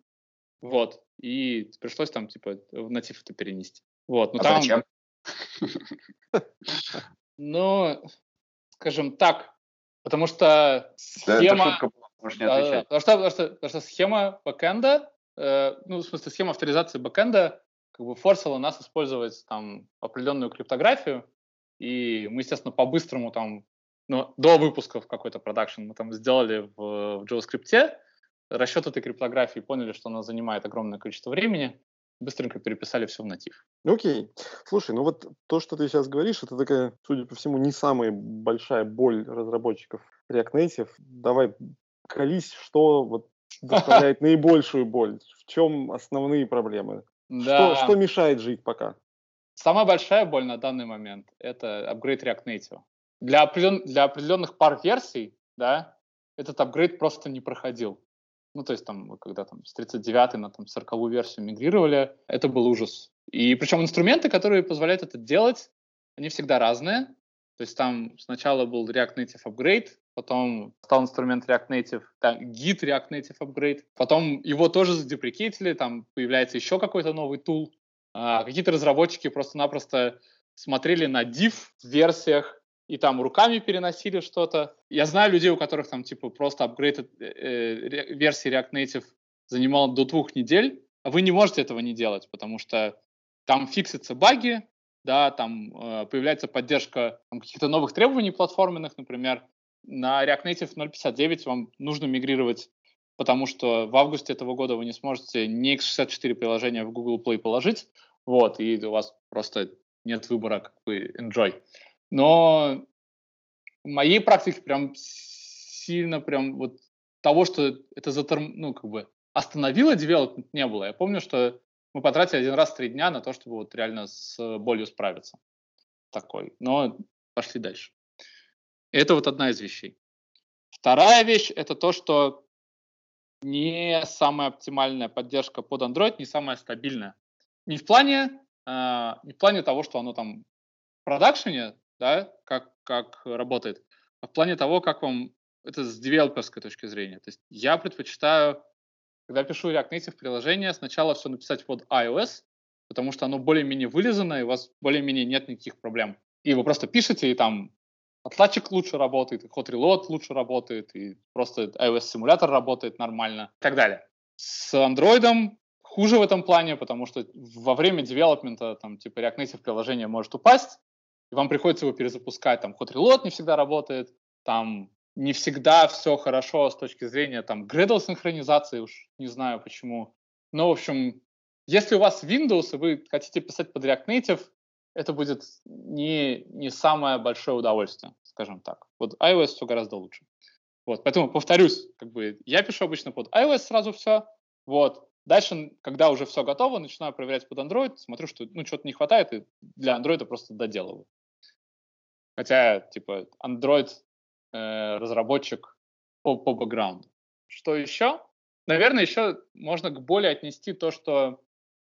Вот. И пришлось там, типа, в натив это перенести. Вот. Но а там... зачем? Ну, скажем так, потому что схема... потому, что, потому, что, потому что схема бэкэнда, э, ну, в смысле, схема авторизации бэкэнда как бы форсило нас использовать там определенную криптографию, и мы, естественно, по-быстрому там, ну, до выпуска в какой-то продакшн мы там сделали в, в JavaScript расчет этой криптографии, поняли, что она занимает огромное количество времени, быстренько переписали все в натив. Окей. Слушай, ну вот то, что ты сейчас говоришь, это такая, судя по всему, не самая большая боль разработчиков React Native. Давай колись, что вот доставляет наибольшую боль? В чем основные проблемы? Да. Что, что мешает жить пока? Самая большая боль на данный момент — это апгрейд React Native. Для, определен, для определенных пар версий, да, этот апгрейд просто не проходил. Ну, то есть там, когда там с 39 на там 40 версию мигрировали, это был ужас. И причем инструменты, которые позволяют это делать, они всегда разные. То есть там сначала был React Native Upgrade, потом стал инструмент React Native, там, Git React Native Upgrade, потом его тоже задеприкейтили, там появляется еще какой-то новый тул. А, какие-то разработчики просто-напросто смотрели на div в версиях и там руками переносили что-то. Я знаю людей, у которых там типа просто апгрейд э, э, версии React Native занимал до двух недель, а вы не можете этого не делать, потому что там фиксятся баги, да, там э, появляется поддержка там, каких-то новых требований платформенных, например, на React Native 0.59 вам нужно мигрировать, потому что в августе этого года вы не сможете ни x64 приложения в Google Play положить, вот, и у вас просто нет выбора, как бы, enjoy. Но в моей практике прям сильно прям вот того, что это заторм... ну, как бы остановило девелопмент, не было. Я помню, что мы потратили один раз три дня на то, чтобы вот реально с болью справиться. Такой. Но пошли дальше. Это вот одна из вещей. Вторая вещь – это то, что не самая оптимальная поддержка под Android, не самая стабильная. Не в плане, э, не в плане того, что оно там в продакшене, да, как, как работает, а в плане того, как вам это с девелоперской точки зрения. То есть я предпочитаю, когда пишу React Native приложение, сначала все написать под iOS, потому что оно более-менее вылезано, и у вас более-менее нет никаких проблем. И вы просто пишете, и там отладчик лучше работает, и Hot Reload лучше работает, и просто iOS-симулятор работает нормально и так далее. С Android хуже в этом плане, потому что во время девелопмента там типа React Native приложение может упасть, и вам приходится его перезапускать. Там Hot Reload не всегда работает, там не всегда все хорошо с точки зрения там Gradle синхронизации, уж не знаю почему. Но, в общем, если у вас Windows, и вы хотите писать под React Native, это будет не, не самое большое удовольствие, скажем так. Вот iOS все гораздо лучше. Вот, поэтому повторюсь, как бы я пишу обычно под iOS сразу все, вот. Дальше, когда уже все готово, начинаю проверять под Android, смотрю, что ну что-то не хватает, и для Android просто доделываю. Хотя, типа, Android э, разработчик по, по бэкграунду. Что еще? Наверное, еще можно к боли отнести то, что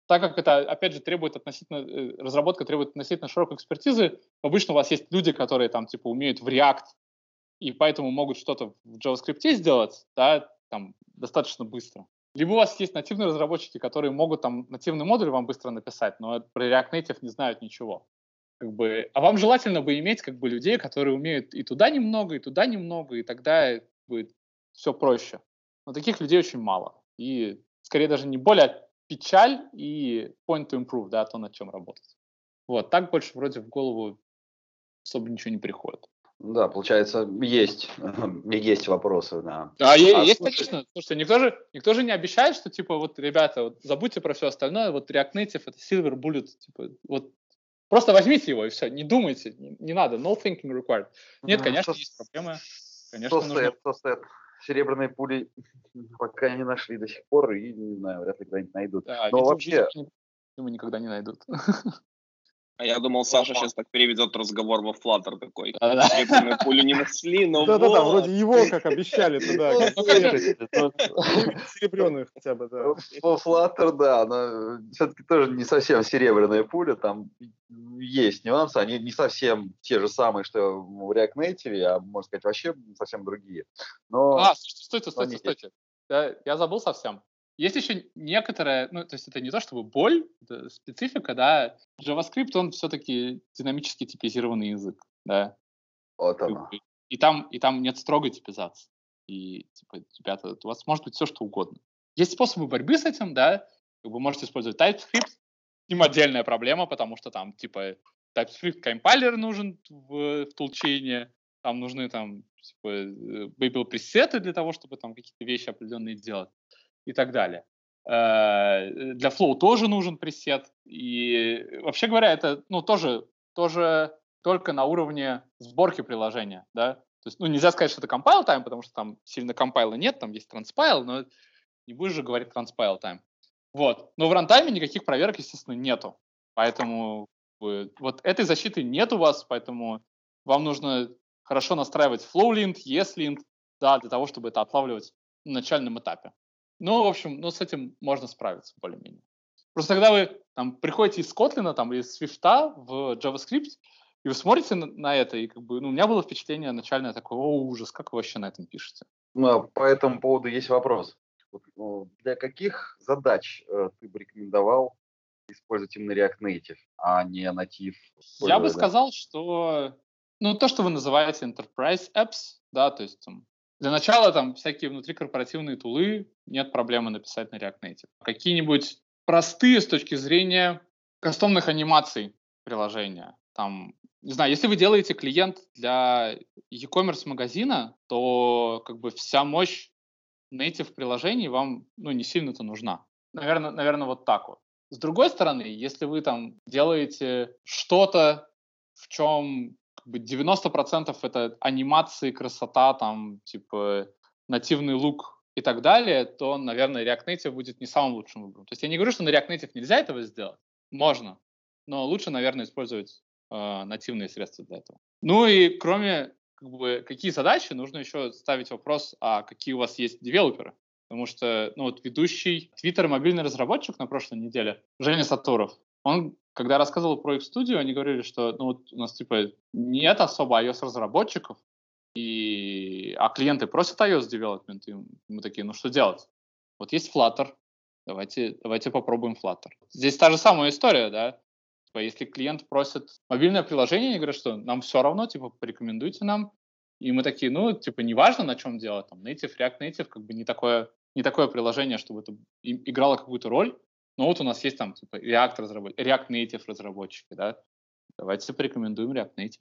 так как это, опять же, требует относительно, э, разработка требует относительно широкой экспертизы, обычно у вас есть люди, которые там, типа, умеют в React, и поэтому могут что-то в JavaScript сделать, да, там, достаточно быстро. Либо у вас есть нативные разработчики, которые могут там нативный модуль вам быстро написать, но про React Native не знают ничего. Как бы, а вам желательно бы иметь как бы людей, которые умеют и туда немного, и туда немного, и тогда будет все проще. Но таких людей очень мало. И скорее даже не более печаль и point to improve, да, то, над чем работать. Вот, так больше вроде в голову особо ничего не приходит. Да, получается, есть, есть вопросы, да. А, а есть, слушай... конечно. Слушайте, никто же, никто же не обещает, что, типа, вот, ребята, вот, забудьте про все остальное, вот React Native — это Silver Bullet, типа, вот, просто возьмите его и все, не думайте, не, не надо, no thinking required. Нет, конечно, есть проблемы, конечно, нужно... Серебряные пули пока не нашли до сих пор, и не знаю, вряд ли когда-нибудь найдут. Да, Но вообще... Думаю, никогда не найдут. А я думал, Саша сейчас так переведет разговор во Flutter такой. Серебряную пулю не нашли, но Да-да-да, вроде его как обещали туда. Серебряную хотя бы, да. Во Flutter, да, но все-таки тоже не совсем серебряная пуля, там есть нюансы, они не совсем те же самые, что в React Native, а можно сказать вообще совсем другие. Но... А, стойте, стойте, стойте. Я забыл совсем. Есть еще некоторая, ну, то есть это не то чтобы боль, это специфика, да. JavaScript, он все-таки динамически типизированный язык, да. Вот оно. И там, и там нет строгой типизации. И, типа, ребята, у вас может быть все, что угодно. Есть способы борьбы с этим, да. Вы можете использовать TypeScript, с ним отдельная проблема, потому что там, типа, TypeScript компайлер нужен в, в тулчейне, там нужны там, типа, э, Babel пресеты для того, чтобы там какие-то вещи определенные делать и так далее. Э, для Flow тоже нужен пресет. И вообще говоря, это ну, тоже, тоже только на уровне сборки приложения, да. То есть, ну, нельзя сказать, что это compile time, потому что там сильно компайла нет, там есть transpile, но не будешь же говорить transpile time. Вот. Но в рантайме никаких проверок, естественно, нету. Поэтому вот этой защиты нет у вас, поэтому вам нужно хорошо настраивать FlowLint, ESLint, да, для того, чтобы это отлавливать на начальном этапе. Ну, в общем, ну, с этим можно справиться более-менее. Просто когда вы там приходите из Kotlin, там, из Swift в JavaScript, и вы смотрите на, на это, и как бы, ну, у меня было впечатление начальное такое, о, ужас, как вы вообще на этом пишете? Ну, а по этому поводу есть вопрос. Ну, для каких задач э, ты бы рекомендовал использовать именно React Native, а не Native? Я бы сказал, что ну, то, что вы называете Enterprise Apps, да, то есть там, для начала там всякие внутрикорпоративные тулы нет проблемы написать на React Native. Какие-нибудь простые с точки зрения кастомных анимаций приложения. Там, не знаю, если вы делаете клиент для e-commerce магазина, то как бы вся мощь native приложений вам ну, не сильно-то нужна. Наверное, наверное, вот так вот. С другой стороны, если вы там делаете что-то, в чем как бы 90% это анимации, красота, там, типа, нативный лук и так далее, то, наверное, React Native будет не самым лучшим выбором. То есть я не говорю, что на React Native нельзя этого сделать. Можно. Но лучше, наверное, использовать э, нативные средства для этого. Ну и кроме как бы, какие задачи, нужно еще ставить вопрос, а какие у вас есть девелоперы. Потому что ну, вот ведущий Twitter мобильный разработчик на прошлой неделе, Женя Сатуров, он, когда рассказывал про их студию, они говорили, что ну, вот у нас типа нет особо iOS-разработчиков, и, а клиенты просят iOS development, и мы такие, ну что делать? Вот есть Flutter, давайте, давайте попробуем Flutter. Здесь та же самая история, да? Типа, если клиент просит мобильное приложение, они говорят, что нам все равно, типа, порекомендуйте нам. И мы такие, ну, типа, неважно, на чем делать, там, Native, React Native, как бы не такое, не такое приложение, чтобы это играло какую-то роль. Но вот у нас есть там, типа, React, разработчики, React Native разработчики, да. Давайте порекомендуем React Native.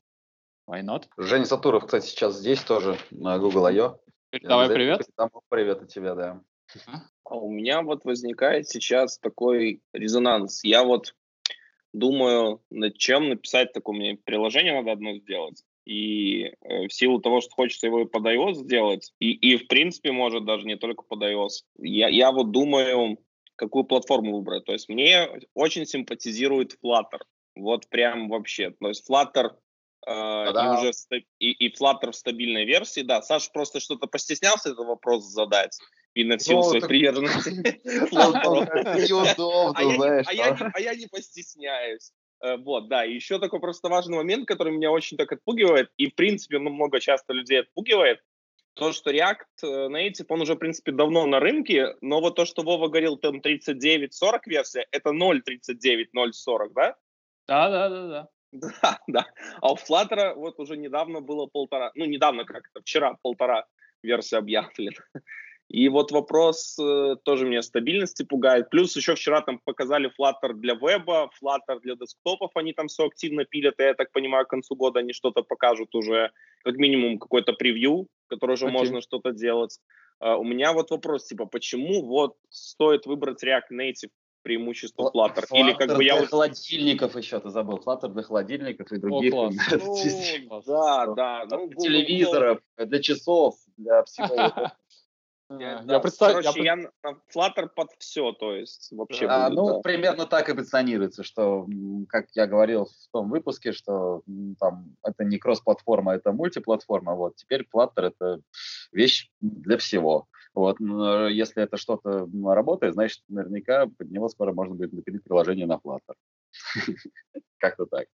Why not? Женя Сатуров, кстати, сейчас здесь тоже, на Google I.O. Давай привет. Привет от тебя, да. А у меня вот возникает сейчас такой резонанс. Я вот думаю, над чем написать такое мне приложение надо одно сделать. И э, в силу того, что хочется его и под iOS сделать, и, и в принципе, может, даже не только под iOS, я, я вот думаю, какую платформу выбрать. То есть мне очень симпатизирует Flutter. Вот прям вообще. То есть Flutter э, и, уже и, и Flutter в стабильной версии. Да, Саша просто что-то постеснялся этот вопрос задать и на силу ну, своей так... приверженности. Неудобно, знаешь. А я не постесняюсь. Э, вот, да, и еще такой просто важный момент, который меня очень так отпугивает, и, в принципе, ну, много часто людей отпугивает, то, что React э, Native, он уже, в принципе, давно на рынке, но вот то, что Вова говорил, там 39-40 версия, это 0.39-0.40, да? Да, да, да, да. Да, да. А у Flutter вот уже недавно было полтора, ну, недавно как это, вчера полтора версия объявлена. И вот вопрос э, тоже меня стабильности пугает. Плюс еще вчера там показали Flutter для веба, Flutter для десктопов, они там все активно пилят, и я так понимаю, к концу года они что-то покажут уже, как минимум какой-то превью, который уже okay. можно что-то делать. Uh, у меня вот вопрос, типа, почему вот стоит выбрать React Native преимущество Flutter? Flutter Или как бы я... Для холодильников еще, ты забыл. Flutter для холодильников и других. О, ну, да, да. Ну, телевизоров, для часов, для всего. Я, да, представляю. Короче, я... я Flutter под все, то есть вообще. А, будет, ну, да. примерно так и позиционируется, что, как я говорил в том выпуске, что там это не кросс-платформа, это мультиплатформа. Вот теперь Flutter это вещь для всего. Вот, если это что-то работает, значит, наверняка под него скоро можно будет напилить приложение на Flutter. Как-то так.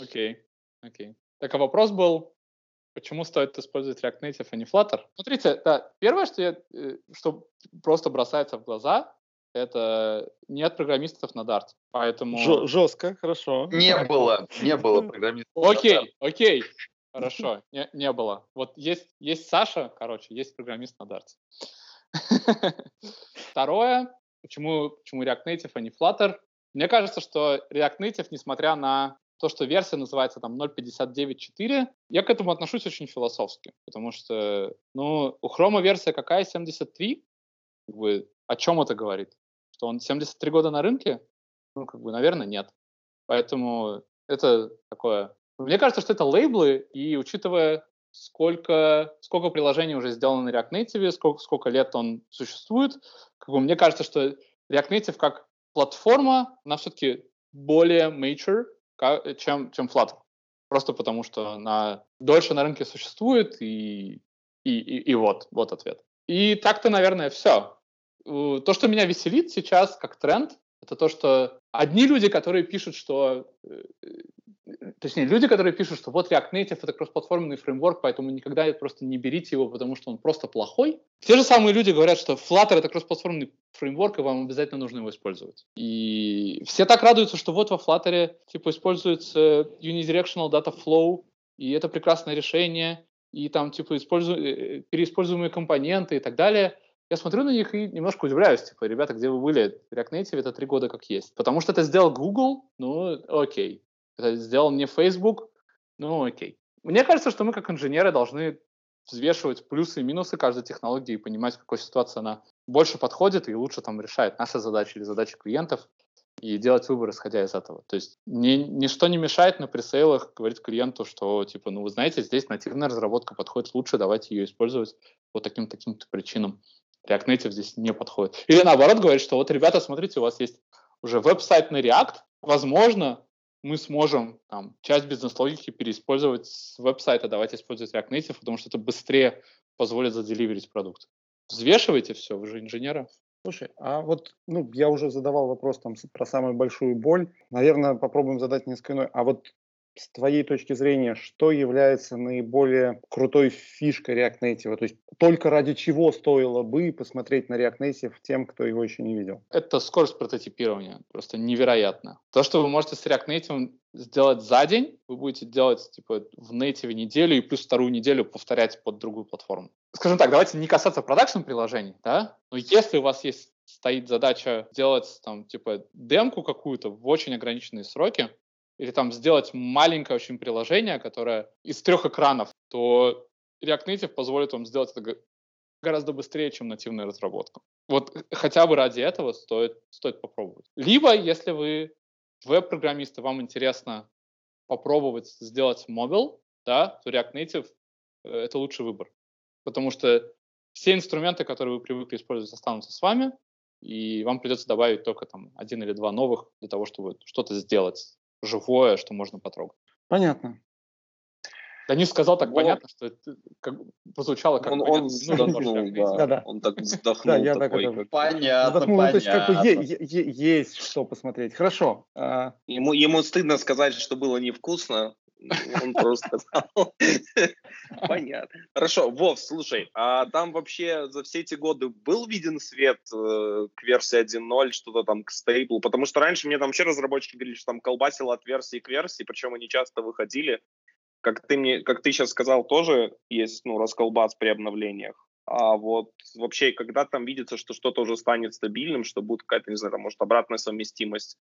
Окей, окей. Так, а вопрос был, Почему стоит использовать React Native, а не Flutter? Смотрите, да, первое, что, я, э, что просто бросается в глаза, это нет программистов на Dart. Поэтому... Ж- жестко, хорошо. Не было, не было программистов. Окей, окей, хорошо, не, не было. Вот есть, есть Саша, короче, есть программист на Dart. Второе, почему, почему React Native, а не Flutter? Мне кажется, что React Native, несмотря на то, что версия называется там 0.59.4, я к этому отношусь очень философски, потому что, ну, у Chrome версия какая? 73? Вы, о чем это говорит? что он 73 года на рынке? Ну, как бы, наверное, нет. Поэтому это такое... Мне кажется, что это лейблы, и учитывая, сколько, сколько приложений уже сделано на React Native, сколько, сколько лет он существует, как бы мне кажется, что React Native как платформа, она все-таки более mature, чем, чем Flutter. Просто потому, что она дольше на рынке существует, и, и, и, и вот, вот ответ. И так-то, наверное, все. То, что меня веселит сейчас как тренд, это то, что одни люди, которые пишут, что э, точнее, люди, которые пишут, что вот React Native — это кроссплатформенный фреймворк, поэтому никогда просто не берите его, потому что он просто плохой. Те же самые люди говорят, что Flutter — это кроссплатформенный фреймворк, и вам обязательно нужно его использовать. И все так радуются, что вот во Flutter типа используется unidirectional data flow, и это прекрасное решение, и там типа использу... Э, переиспользуемые компоненты и так далее. Я смотрю на них и немножко удивляюсь, типа, ребята, где вы были? React Native это три года как есть. Потому что это сделал Google, ну, окей это сделал не Facebook, ну окей. Мне кажется, что мы как инженеры должны взвешивать плюсы и минусы каждой технологии и понимать, в какой ситуации она больше подходит и лучше там решает наши задачи или задачи клиентов и делать выбор, исходя из этого. То есть ни, ничто не мешает на пресейлах говорить клиенту, что типа, ну вы знаете, здесь нативная разработка подходит лучше, давайте ее использовать по таким-таким-то причинам. React Native здесь не подходит. Или наоборот говорить, что вот, ребята, смотрите, у вас есть уже веб-сайт на React, возможно, мы сможем там, часть бизнес-логики переиспользовать с веб-сайта, давайте использовать React Native, потому что это быстрее позволит заделиверить продукт. Взвешивайте все, вы же инженеры. Слушай, а вот, ну, я уже задавал вопрос там про самую большую боль. Наверное, попробуем задать несколько иной. А вот с твоей точки зрения, что является наиболее крутой фишкой React Native? То есть только ради чего стоило бы посмотреть на React Native тем, кто его еще не видел? Это скорость прототипирования. Просто невероятно. То, что вы можете с React Native сделать за день, вы будете делать типа в Native неделю и плюс вторую неделю повторять под другую платформу. Скажем так, давайте не касаться продакшн приложений, да, но если у вас есть стоит задача сделать там типа демку какую-то в очень ограниченные сроки, или там сделать маленькое очень приложение, которое из трех экранов, то React Native позволит вам сделать это гораздо быстрее, чем нативная разработка. Вот хотя бы ради этого стоит, стоит попробовать. Либо, если вы веб-программисты, вам интересно попробовать сделать мобил, да, то React Native э, — это лучший выбор. Потому что все инструменты, которые вы привыкли использовать, останутся с вами, и вам придется добавить только там один или два новых для того, чтобы что-то сделать живое, что можно потрогать. Понятно. Данис сказал так понятно, что это как, прозвучало как он, понятно. Он вздохнул, да. да, да. Он так вздохнул. Да, я такой, так это... Понятно, вздохнул, понятно. Ну, то есть, как бы, есть что посмотреть. Хорошо. А... Ему, ему стыдно сказать, что было невкусно, он просто сказал. Понятно. Хорошо, Вов, слушай, а там вообще за все эти годы был виден свет э, к версии 1.0, что-то там к стейблу? Потому что раньше мне там вообще разработчики говорили, что там колбасило от версии к версии, причем они часто выходили. Как ты, мне, как ты сейчас сказал, тоже есть ну, расколбас при обновлениях. А вот вообще, когда там видится, что что-то уже станет стабильным, что будет какая-то, не знаю, там, может, обратная совместимость,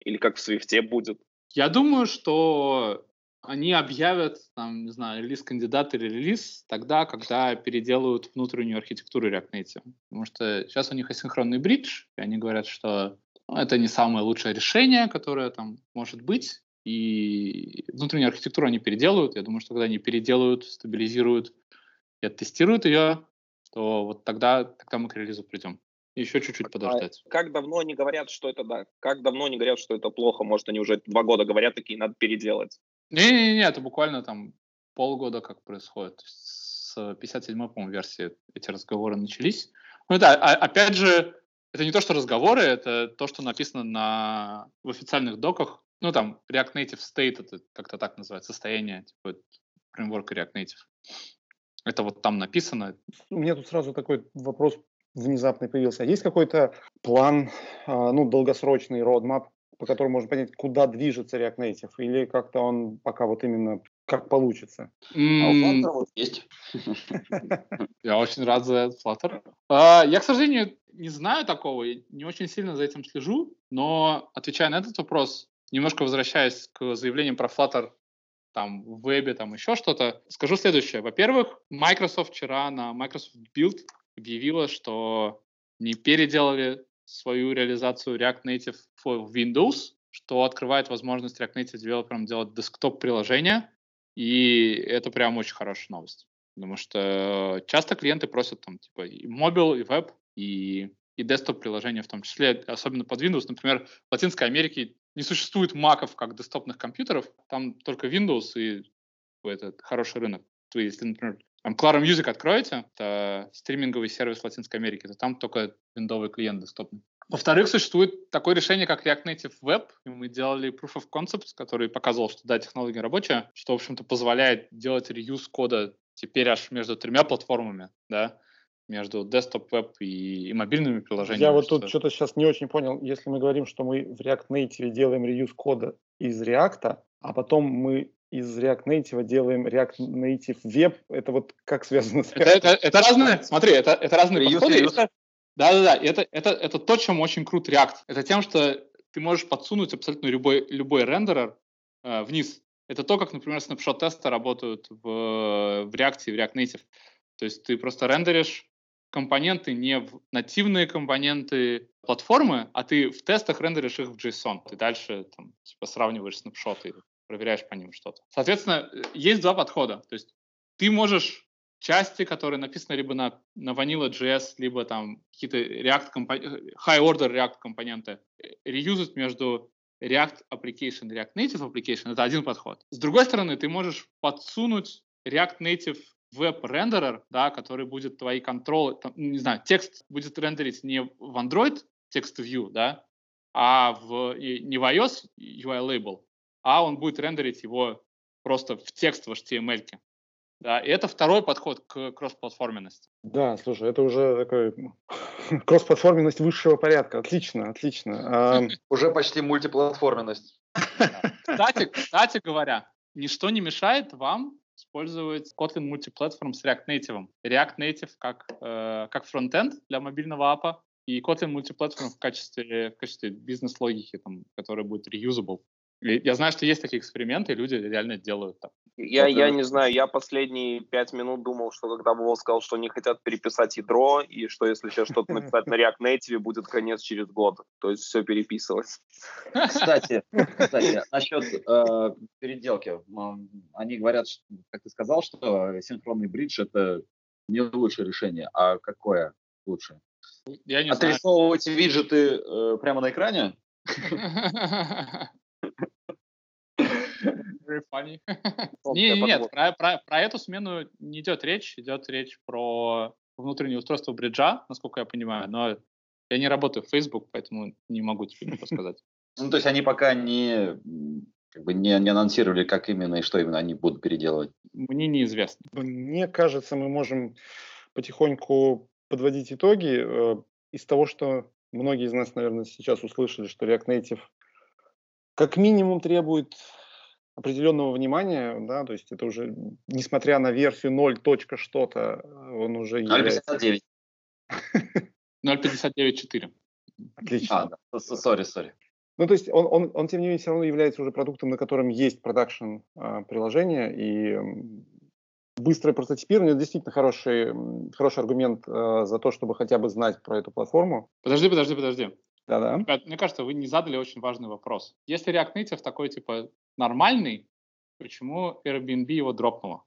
или как в Свифте будет? Я думаю, что они объявят, там, не знаю, релиз кандидат или релиз тогда, когда переделают внутреннюю архитектуру React Native. Потому что сейчас у них асинхронный бридж, и они говорят, что ну, это не самое лучшее решение, которое там может быть, и внутреннюю архитектуру они переделают. Я думаю, что когда они переделают, стабилизируют и оттестируют ее, то вот тогда, тогда мы к релизу придем. Еще чуть-чуть а подождать. А как давно они говорят, что это да? Как давно они говорят, что это плохо? Может, они уже два года говорят, такие надо переделать? Не-не-не, это буквально там полгода как происходит. С 57-й, по-моему, версии эти разговоры начались. Ну да, а, опять же, это не то, что разговоры, это то, что написано на, в официальных доках. Ну там, React Native State, это как-то так называется, состояние, типа фреймворка React Native. Это вот там написано. У меня тут сразу такой вопрос внезапно появился. А есть какой-то план, а, ну, долгосрочный roadmap по которому можно понять, куда движется React Native, или как-то он пока вот именно как получится? А у Flutter есть. Я очень рад за Flutter. А, я, к сожалению, не знаю такого, не очень сильно за этим слежу, но отвечая на этот вопрос, немножко возвращаясь к заявлениям про Flutter там в вебе, там еще что-то, скажу следующее. Во-первых, Microsoft вчера на Microsoft Build объявила, что не переделали свою реализацию React Native for Windows, что открывает возможность React Native девелоперам делать десктоп-приложения, и это прям очень хорошая новость. Потому что часто клиенты просят там типа и мобил, и веб, и, и десктоп-приложения в том числе, особенно под Windows. Например, в Латинской Америке не существует маков как десктопных компьютеров, там только Windows и это хороший рынок. Если, например, там Clara Music откроете, это стриминговый сервис Латинской Америки, то там только виндовый клиент десктопный. Во-вторых, существует такое решение, как React Native Web. И мы делали Proof of Concept, который показывал, что да, технология рабочая, что, в общем-то, позволяет делать реюз кода теперь аж между тремя платформами, да, между desktop веб и, и мобильными приложениями. Я вот тут что-то сейчас не очень понял. Если мы говорим, что мы в React Native делаем реюз кода из React, а потом мы из React Native делаем React Native Web, это вот как связано с это, это, это разные, смотри, это, это разные reuse, подходы. Reuse. Да-да-да, это, это, это то, чем очень крут React. Это тем, что ты можешь подсунуть абсолютно любой, любой рендерер э, вниз. Это то, как, например, снапшот-тесты работают в, в React и в React Native. То есть ты просто рендеришь компоненты не в нативные компоненты платформы, а ты в тестах рендеришь их в JSON. Ты дальше там, типа, сравниваешь снапшоты, проверяешь по ним что-то. Соответственно, есть два подхода. То есть ты можешь части, которые написаны либо на, на Vanilla.js, либо там какие-то React high-order React компоненты, э, реюзать между React Application и React Native Application. Это один подход. С другой стороны, ты можешь подсунуть React Native веб-рендерер, да, который будет твои контролы, там, не знаю, текст будет рендерить не в Android текст view, да, а в, не в iOS UI label, а он будет рендерить его просто в текст в HTML. -ке. Да, и это второй подход к кроссплатформенности. Да, слушай, это уже такой кроссплатформенность высшего порядка. Отлично, отлично. Уже почти мультиплатформенность. Кстати, кстати говоря, ничто не мешает вам использовать Kotlin Multiplatform с React Native. React Native как, э, как фронтенд для мобильного аппа и Kotlin Multiplatform в качестве, в качестве бизнес-логики, там, который будет reusable. Я знаю, что есть такие эксперименты, и люди реально делают так. Я, я не знаю, я последние пять минут думал, что когда Вова сказал, что они хотят переписать ядро, и что если сейчас что-то написать на React Native, будет конец через год. То есть все переписывать. Кстати, кстати насчет э, переделки. Они говорят, что, как ты сказал, что синхронный бридж — это не лучшее решение. А какое лучше? Я не Отрисовывать знаю. виджеты э, прямо на экране? Very funny. не, не, нет, про, про, про эту смену не идет речь, идет речь про внутреннее устройство бриджа, насколько я понимаю, но я не работаю в Facebook, поэтому не могу тебе ничего сказать. Ну, то есть они пока не, как бы не, не анонсировали, как именно и что именно они будут переделывать? Мне неизвестно. Мне кажется, мы можем потихоньку подводить итоги э, из того, что многие из нас, наверное, сейчас услышали, что React Native как минимум требует определенного внимания, да, то есть это уже, несмотря на версию 0. что-то, он уже 0.59. 0.59.4. Отлично. А, сори, сори. Ну, то есть он, он, он, тем не менее, все равно является уже продуктом, на котором есть продакшн а, приложение, и быстрое прототипирование действительно хороший, хороший аргумент а, за то, чтобы хотя бы знать про эту платформу. Подожди, подожди, подожди. Да-да. Мне кажется, вы не задали очень важный вопрос. Если React Native такой, типа, нормальный, почему Airbnb его дропнуло?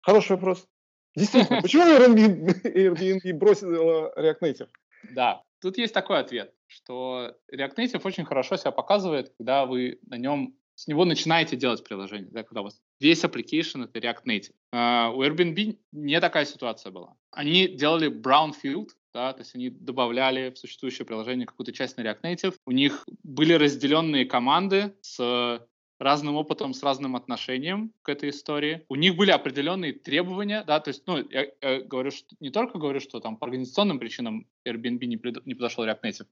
Хороший вопрос. Действительно, почему Airbnb, Airbnb бросил React Native? Да, тут есть такой ответ, что React Native очень хорошо себя показывает, когда вы на нем с него начинаете делать приложение, да, когда у вас весь application это React Native. Uh, у Airbnb не такая ситуация была. Они делали brownfield, да, то есть они добавляли в существующее приложение какую-то часть на React Native. У них были разделенные команды с разным опытом, с разным отношением к этой истории. У них были определенные требования, да, то есть, ну, я, я говорю, что, не только говорю, что там по организационным причинам Airbnb не, прид, не подошел React Native.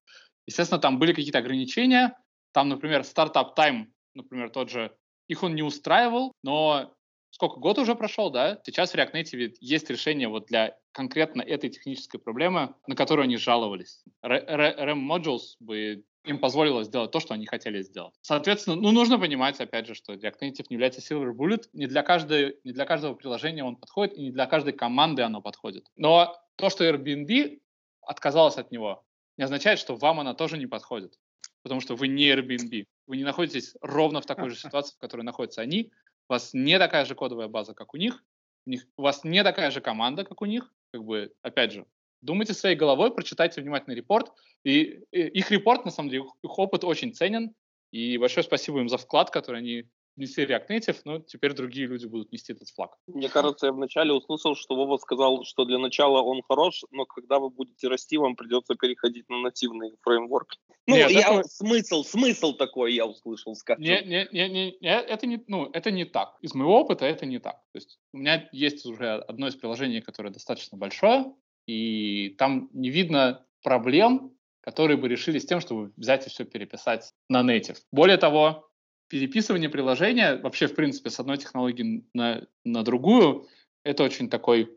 Естественно, там были какие-то ограничения, там, например, стартап тайм, например, тот же, их он не устраивал, но сколько, год уже прошел, да? Сейчас в React Native есть решение вот для конкретно этой технической проблемы, на которую они жаловались. RAM Modules бы им позволило сделать то, что они хотели сделать. Соответственно, ну, нужно понимать, опять же, что React не является Silver Bullet. Не для, каждой, не для каждого приложения он подходит, и не для каждой команды оно подходит. Но то, что Airbnb отказалась от него, не означает, что вам она тоже не подходит. Потому что вы не Airbnb. Вы не находитесь ровно в такой же ситуации, в которой находятся они. У вас не такая же кодовая база, как у них. У, них, у вас не такая же команда, как у них. Как бы, опять же, думайте своей головой, прочитайте внимательно репорт. И, и их репорт, на самом деле, их, их опыт очень ценен. И большое спасибо им за вклад, который они несли React Native, но теперь другие люди будут нести этот флаг. Мне кажется, я вначале услышал, что Вова сказал, что для начала он хорош, но когда вы будете расти, вам придется переходить на нативный фреймворк. Ну, Нет, я, это... смысл, смысл такой я услышал, скажем. Не, не, не, не, это не, ну, это не так. Из моего опыта это не так. То есть у меня есть уже одно из приложений, которое достаточно большое, и там не видно проблем, которые бы решились тем, чтобы взять и все переписать на native. Более того, переписывание приложения вообще, в принципе, с одной технологии на, на другую, это очень такой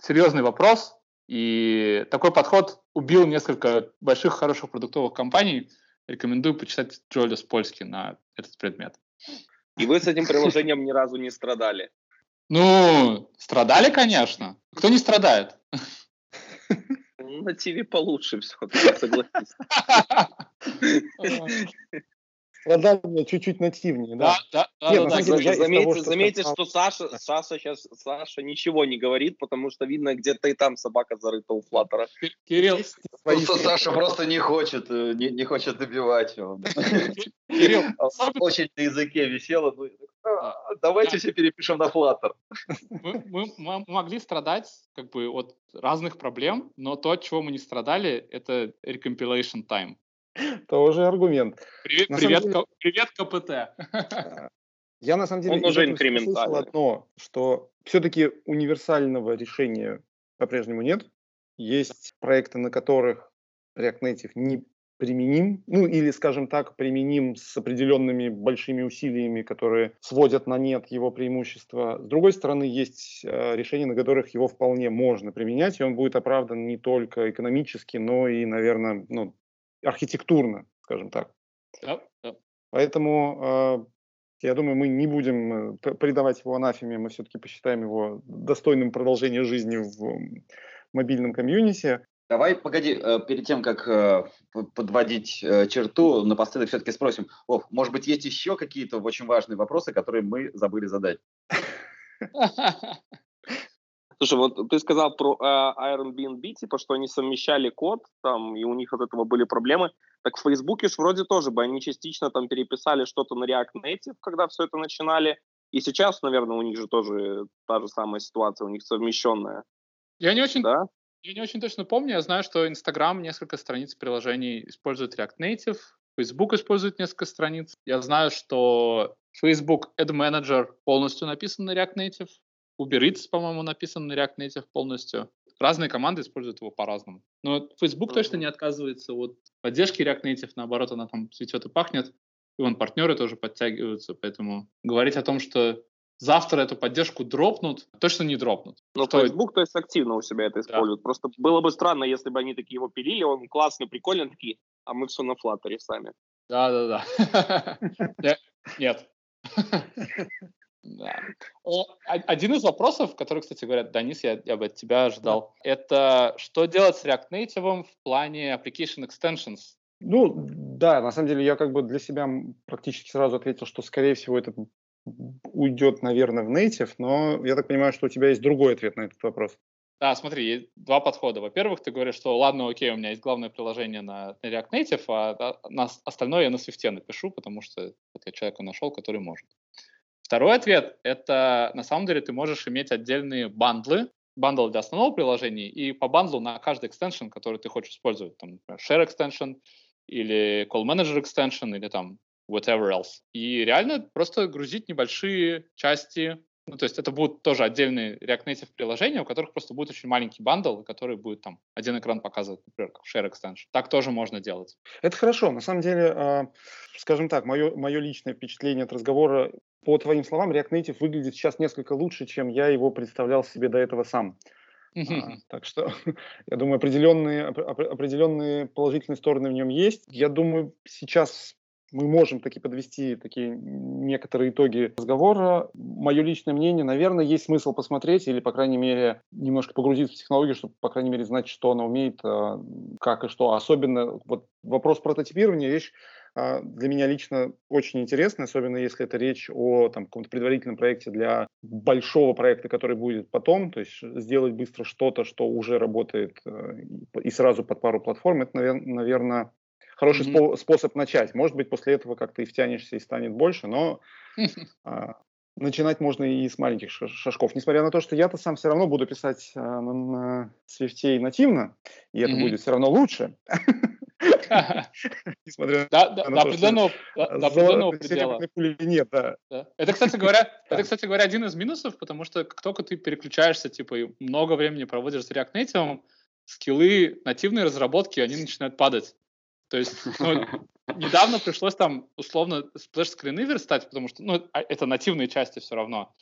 серьезный вопрос. И такой подход убил несколько больших, хороших продуктовых компаний. Рекомендую почитать Джолис Польский на этот предмет. И вы с этим приложением ни разу не страдали? Ну, страдали, конечно. Кто не страдает? На ТВ получше все-таки, согласись. Страдания чуть-чуть нативнее, да? Да, да, Нет, да, да, деле, да. Заметьте, того, что, заметьте что Саша, Саша сейчас Саша ничего не говорит, потому что видно, где-то и там собака зарыта у Флаттера. Кирилл, просто Саша просто не хочет, э, не, не хочет добивать его. Кирилл, очень на языке висело. Ну, «А, давайте все перепишем на Flutter. Мы, мы могли страдать как бы от разных проблем, но то, от чего мы не страдали, это recompilation time. Тоже аргумент. Привет, привет, деле, привет КПТ. А, я на самом деле Он уже слышал одно, что все-таки универсального решения по-прежнему нет. Есть проекты, на которых React Native не применим, ну или, скажем так, применим с определенными большими усилиями, которые сводят на нет его преимущества. С другой стороны, есть э, решения, на которых его вполне можно применять, и он будет оправдан не только экономически, но и, наверное, ну, архитектурно, скажем так. Да, да. Поэтому э, я думаю, мы не будем э, придавать его анафеме, мы все-таки посчитаем его достойным продолжения жизни в мобильном комьюнити. Давай, погоди, э, перед тем, как э, подводить черту, напоследок все-таки спросим, Вов, может быть, есть еще какие-то очень важные вопросы, которые мы забыли задать? Слушай, вот ты сказал про э, Airbnb, типа, что они совмещали код, там, и у них от этого были проблемы. Так в Фейсбуке ж вроде тоже бы они частично там переписали что-то на React Native, когда все это начинали. И сейчас, наверное, у них же тоже та же самая ситуация, у них совмещенная. Я не очень, да? я не очень точно помню. Я знаю, что Instagram несколько страниц приложений использует React Native, Facebook использует несколько страниц. Я знаю, что Facebook Ad Manager полностью написан на React Native. Uber Eats, по-моему, написан на React Native полностью. Разные команды используют его по-разному. Но Facebook mm-hmm. точно не отказывается от поддержки React Native, наоборот, она там цветет и пахнет. И вон партнеры тоже подтягиваются, поэтому говорить о том, что завтра эту поддержку дропнут, точно не дропнут. Но Что... Facebook, то есть, активно у себя это использует. Да. Просто было бы странно, если бы они такие его пилили, он классный, прикольный, такие, а мы все на флаттере сами. Да-да-да. Нет. Да. Один из вопросов, который, кстати говоря, Данис, я, я бы от тебя ожидал, это что делать с React Native в плане application extensions? Ну, да, на самом деле я как бы для себя практически сразу ответил, что, скорее всего, это уйдет, наверное, в native, но я так понимаю, что у тебя есть другой ответ на этот вопрос. Да, смотри, есть два подхода. Во-первых, ты говоришь, что ладно, окей, у меня есть главное приложение на, на React Native, а на остальное я на Swift напишу, потому что вот я человека нашел, который может. Второй ответ – это на самом деле ты можешь иметь отдельные бандлы, bundle для основного приложения, и по бандлу на каждый extension, который ты хочешь использовать, там, например, Share Extension или Call Manager Extension или там whatever else. И реально просто грузить небольшие части ну, то есть это будут тоже отдельные React Native приложения, у которых просто будет очень маленький bundle, который будет там один экран показывать, например, как Share Extension. Так тоже можно делать. Это хорошо. На самом деле, а, скажем так, мое, мое личное впечатление от разговора, по твоим словам, React Native выглядит сейчас несколько лучше, чем я его представлял себе до этого сам. А, так что, я думаю, определенные, определенные положительные стороны в нем есть. Я думаю, сейчас мы можем таки подвести такие некоторые итоги разговора. Мое личное мнение, наверное, есть смысл посмотреть или, по крайней мере, немножко погрузиться в технологию, чтобы, по крайней мере, знать, что она умеет, а, как и что. Особенно вот вопрос прототипирования, вещь а, для меня лично очень интересная, особенно если это речь о там, каком-то предварительном проекте для большого проекта, который будет потом, то есть сделать быстро что-то, что уже работает э, и сразу под пару платформ, это, наверное, хороший mm-hmm. способ начать. Может быть, после этого как-то и втянешься, и станет больше, но а, начинать можно и с маленьких шажков. Несмотря на то, что я-то сам все равно буду писать а, на, на Swift нативно, и это mm-hmm. будет все равно лучше. Несмотря на до определенного предела. нет, да. Это, кстати говоря, это, кстати говоря, один из минусов, потому что как только ты переключаешься, типа, и много времени проводишь с React Native, скиллы нативной разработки, они начинают падать. То есть, ну, недавно пришлось там условно сплэш-скрины верстать, потому что, ну, а, это нативные части все равно.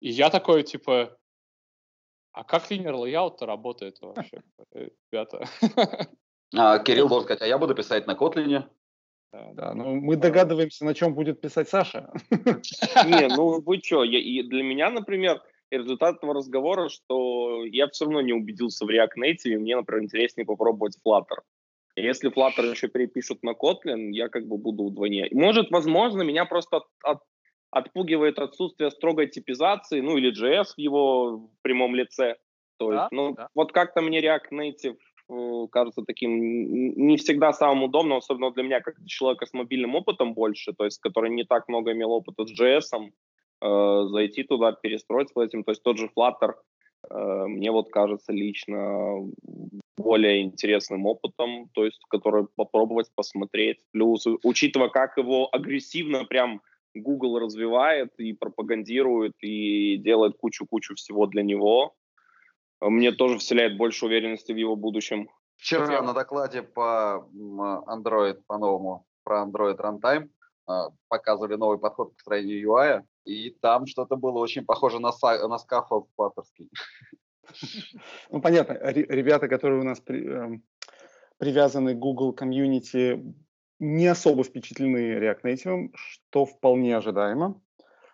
И я такой, типа, а как линер лейаут-то работает вообще, э, ребята? А, Кирилл должен сказать, а я буду писать на Котлине. Да, да, ну мы догадываемся, на чем будет писать Саша. Не, ну вы что, и для меня, например, результат этого разговора, что я все равно не убедился в React Native, и мне, например, интереснее попробовать Flutter. Если Flutter еще перепишут на Kotlin, я как бы буду вдвойне. Может, возможно, меня просто от, от, отпугивает отсутствие строгой типизации, ну или JS в его прямом лице. То есть, да, ну, да. вот как-то мне React Native э, кажется таким не всегда самым удобным, особенно для меня, как человека с мобильным опытом больше, то есть, который не так много имел опыта с JS, э, зайти туда, перестроиться этим. То есть тот же Flutter э, мне вот кажется лично более интересным опытом, то есть который попробовать посмотреть. Плюс, учитывая, как его агрессивно прям Google развивает и пропагандирует, и делает кучу-кучу всего для него, мне тоже вселяет больше уверенности в его будущем. Вчера на докладе по Android, по-новому, про Android Runtime а, показывали новый подход к строению UI, и там что-то было очень похоже на, на scaffold флаттерский. Ну, понятно, ребята, которые у нас при, э, привязаны к Google комьюнити, не особо впечатлены React Native, что вполне ожидаемо.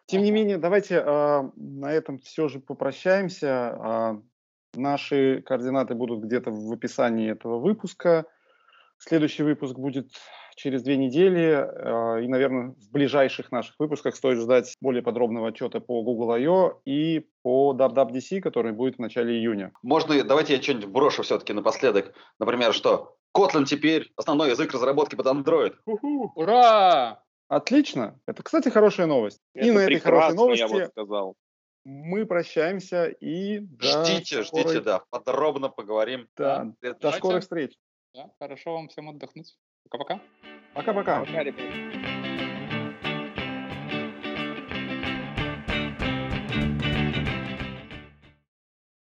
Тем не менее, давайте э, на этом все же попрощаемся. Э, наши координаты будут где-то в описании этого выпуска. Следующий выпуск будет через две недели. Э, и, наверное, в ближайших наших выпусках стоит ждать более подробного отчета по Google I.O. и по WWDC, который будет в начале июня. Можно, давайте я что-нибудь брошу все-таки напоследок. Например, что Kotlin теперь основной язык разработки под Android. У-ху. Ура! Отлично. Это, кстати, хорошая новость. Это и на этой хорошей новости я вот сказал. мы прощаемся и ждите, скорой... ждите, да, подробно поговорим. Да, до скорых встреч. Да, хорошо вам всем отдохнуть. Пока-пока. Пока-пока. Пока, ребята.